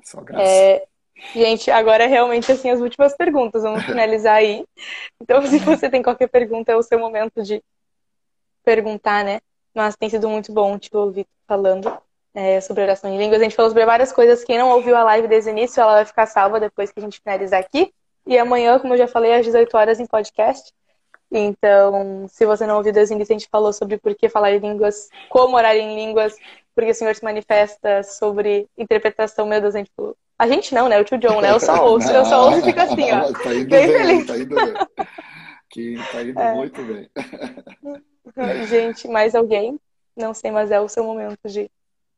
Só graça. É, gente, agora é realmente assim as últimas perguntas, vamos finalizar aí. Então, se você tem qualquer pergunta, é o seu momento de perguntar, né? Mas tem sido muito bom te ouvir falando é, sobre oração em línguas. A gente falou sobre várias coisas. Quem não ouviu a live desde o início, ela vai ficar salva depois que a gente finalizar aqui. E amanhã, como eu já falei, às 18 horas em podcast. Então, se você não ouviu desde o início, a gente falou sobre por que falar em línguas, como orar em línguas, porque o Senhor se manifesta sobre interpretação. Meu Deus, a gente falou. A gente não, né? O tio John, né? Eu só *laughs* ouço, eu só ouço e fico assim, ó. Tá indo bem, bem feliz. Tá indo bem. Que tá indo é. muito bem. Gente, mais alguém? Não sei, mas é o seu momento de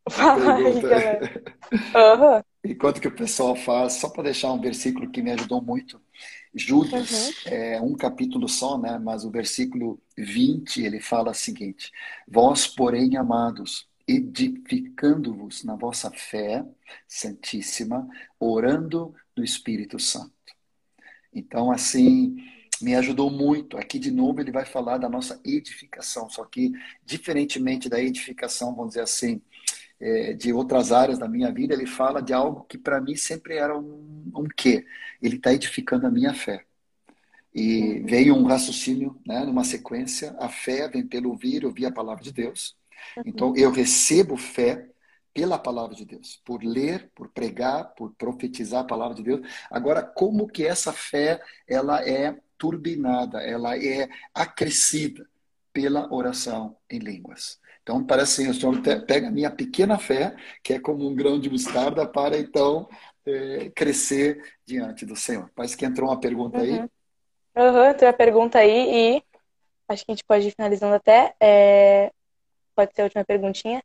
falar aí, galera. *laughs* Uhum. Enquanto que o pessoal faz, só para deixar um versículo que me ajudou muito. Judas, uhum. é um capítulo só, né? Mas o versículo 20, ele fala o seguinte: Vós, porém, amados, edificando-vos na vossa fé santíssima, orando no Espírito Santo. Então, assim, me ajudou muito. Aqui, de novo, ele vai falar da nossa edificação, só que, diferentemente da edificação, vamos dizer assim, é, de outras áreas da minha vida, ele fala de algo que para mim sempre era um, um quê? Ele está edificando a minha fé. E uhum. veio um raciocínio, né, numa sequência, a fé vem pelo ouvir, ouvir a palavra de Deus. Então, eu recebo fé pela palavra de Deus, por ler, por pregar, por profetizar a palavra de Deus. Agora, como que essa fé ela é turbinada, ela é acrescida pela oração em línguas. Então, parece assim, o Senhor pega a minha pequena fé, que é como um grão de mostarda, para então é, crescer diante do Senhor. Parece que entrou uma pergunta aí. Uhum, uhum entrou a pergunta aí e acho que a gente pode ir finalizando até. É... Pode ser a última perguntinha.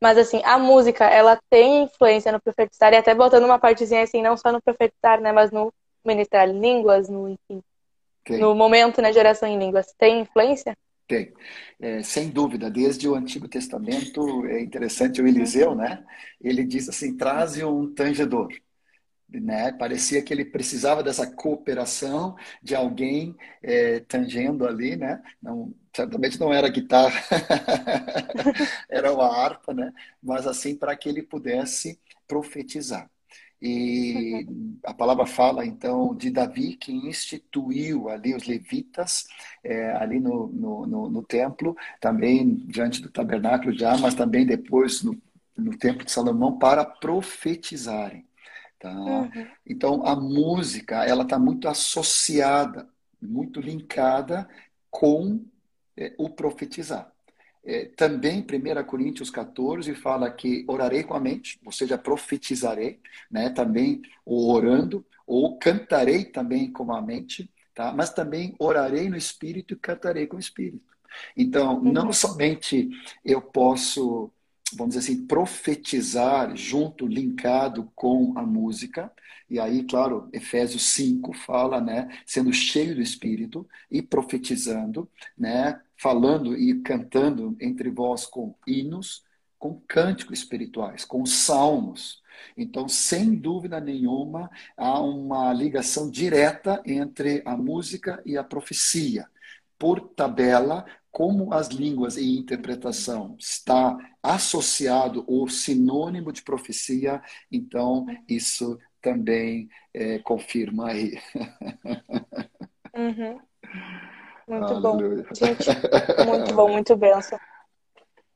Mas assim, a música, ela tem influência no profetizar, e até botando uma partezinha assim, não só no profetizar, né, mas no ministrar línguas, no enfim, tem. no momento, na né, geração em línguas, tem influência? Tem. É, sem dúvida, desde o Antigo Testamento, é interessante o Eliseu, né? Ele diz assim, traze um tangedor. Né? Parecia que ele precisava dessa cooperação de alguém é, tangendo ali, né? Não, certamente não era guitarra, *laughs* era uma harpa, né? Mas assim para que ele pudesse profetizar. E a palavra fala então de Davi que instituiu ali os levitas é, ali no, no, no, no, templo, também diante do tabernáculo já, mas também depois no, no templo de Salomão para profetizarem. Tá? Uhum. Então a música ela está muito associada, muito linkada com é, o profetizar. É, também 1 Coríntios 14 fala que orarei com a mente, ou seja, profetizarei, né? também ou orando, ou cantarei também com a mente, tá? mas também orarei no espírito e cantarei com o espírito. Então, não uhum. somente eu posso, vamos dizer assim, profetizar junto, linkado com a música, e aí, claro, Efésios 5 fala, né, sendo cheio do Espírito e profetizando, né, falando e cantando entre vós com hinos, com cânticos espirituais, com salmos. Então, sem dúvida nenhuma, há uma ligação direta entre a música e a profecia. Por tabela, como as línguas e interpretação está associado ou sinônimo de profecia, então isso também é, confirma aí. *laughs* Uhum. Muito Aleluia. bom. Gente, *laughs* muito bom, muito benção.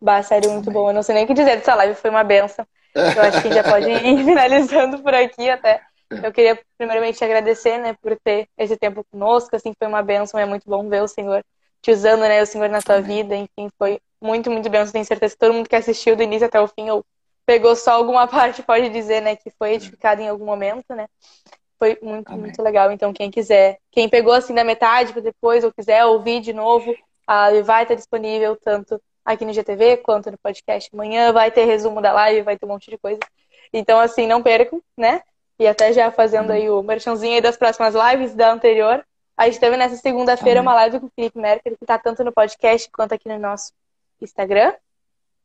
Bah, sério, muito bom. Eu não sei nem o que dizer dessa live, foi uma benção. Eu acho que já pode ir *laughs* finalizando por aqui até. Eu queria primeiramente te agradecer, né, por ter esse tempo conosco, assim, foi uma benção, é muito bom ver o Senhor te usando, né, o Senhor na tua Amém. vida, enfim, foi muito, muito benção, tenho certeza que todo mundo que assistiu do início até o fim, ou pegou só alguma *laughs* parte, pode dizer, né, que foi edificado em algum momento, né, Foi muito, Amém. muito legal. Então, quem quiser, quem pegou assim da metade para depois ou quiser ouvir de novo, a live vai estar disponível tanto aqui no GTV quanto no podcast amanhã. Vai ter resumo da live, vai ter um monte de coisa. Então, assim, não percam, né? E até já fazendo aí o merchanzinho aí das próximas lives da anterior. A gente teve nessa segunda-feira uma live com o Felipe Merkel, que está tanto no podcast quanto aqui no nosso Instagram,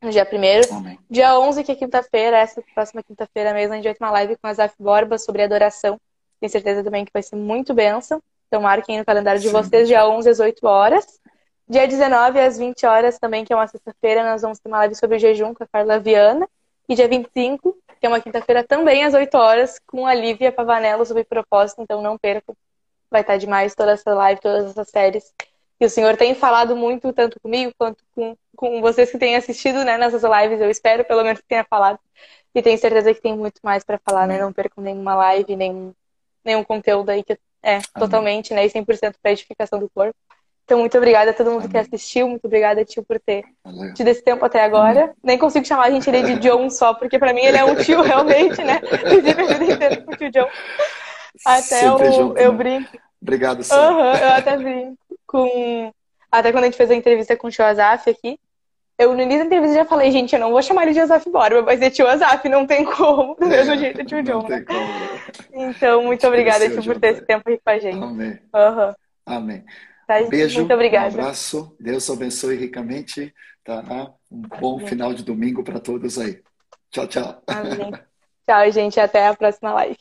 no dia 1 Dia 11, que é quinta-feira, essa próxima quinta-feira mesmo, a gente vai ter uma live com a Zaf Borba sobre adoração. Tenho certeza também que vai ser muito benção. Então marquem no calendário de Sim. vocês, dia 11 às 8 horas. Dia 19 às 20 horas também, que é uma sexta-feira, nós vamos ter uma live sobre jejum com a Carla Viana. E dia 25, que é uma quinta-feira também às 8 horas, com a Lívia Pavanello sobre propósito, então não percam. Vai estar demais toda essa live, todas essas séries. E o Senhor tem falado muito, tanto comigo quanto com, com vocês que têm assistido né, nessas lives. Eu espero, pelo menos, que tenha falado. E tenho certeza que tem muito mais para falar, né? Não percam nenhuma live, nenhum, nenhum conteúdo aí que é Amém. totalmente, né? E 100% para edificação do corpo. Então, muito obrigada a todo mundo Amém. que assistiu. Muito obrigada, tio, por ter Valeu. tido esse tempo até agora. Amém. Nem consigo chamar a gente de John só, porque para mim ele é um tio *laughs* realmente, né? *laughs* Vivi a vida inteira com o tio John. Até o, junto, eu né? brinco. Obrigado, sim. Uhum, eu até brinco com. Até quando a gente fez a entrevista com o tio Azaf aqui, eu no início da entrevista já falei, gente, eu não vou chamar ele de Azaf Borba, vai ser tio Azaf, não tem como, do mesmo é, jeito tio John. Né? Então, muito obrigada, tio, por ter esse tempo aqui com a gente. Amém. Uhum. Amém. Tá, Beijo, muito obrigada. um abraço, Deus abençoe ricamente, tá? Um bom Amém. final de domingo para todos aí. Tchau, tchau. Amém. Tchau, gente, até a próxima live.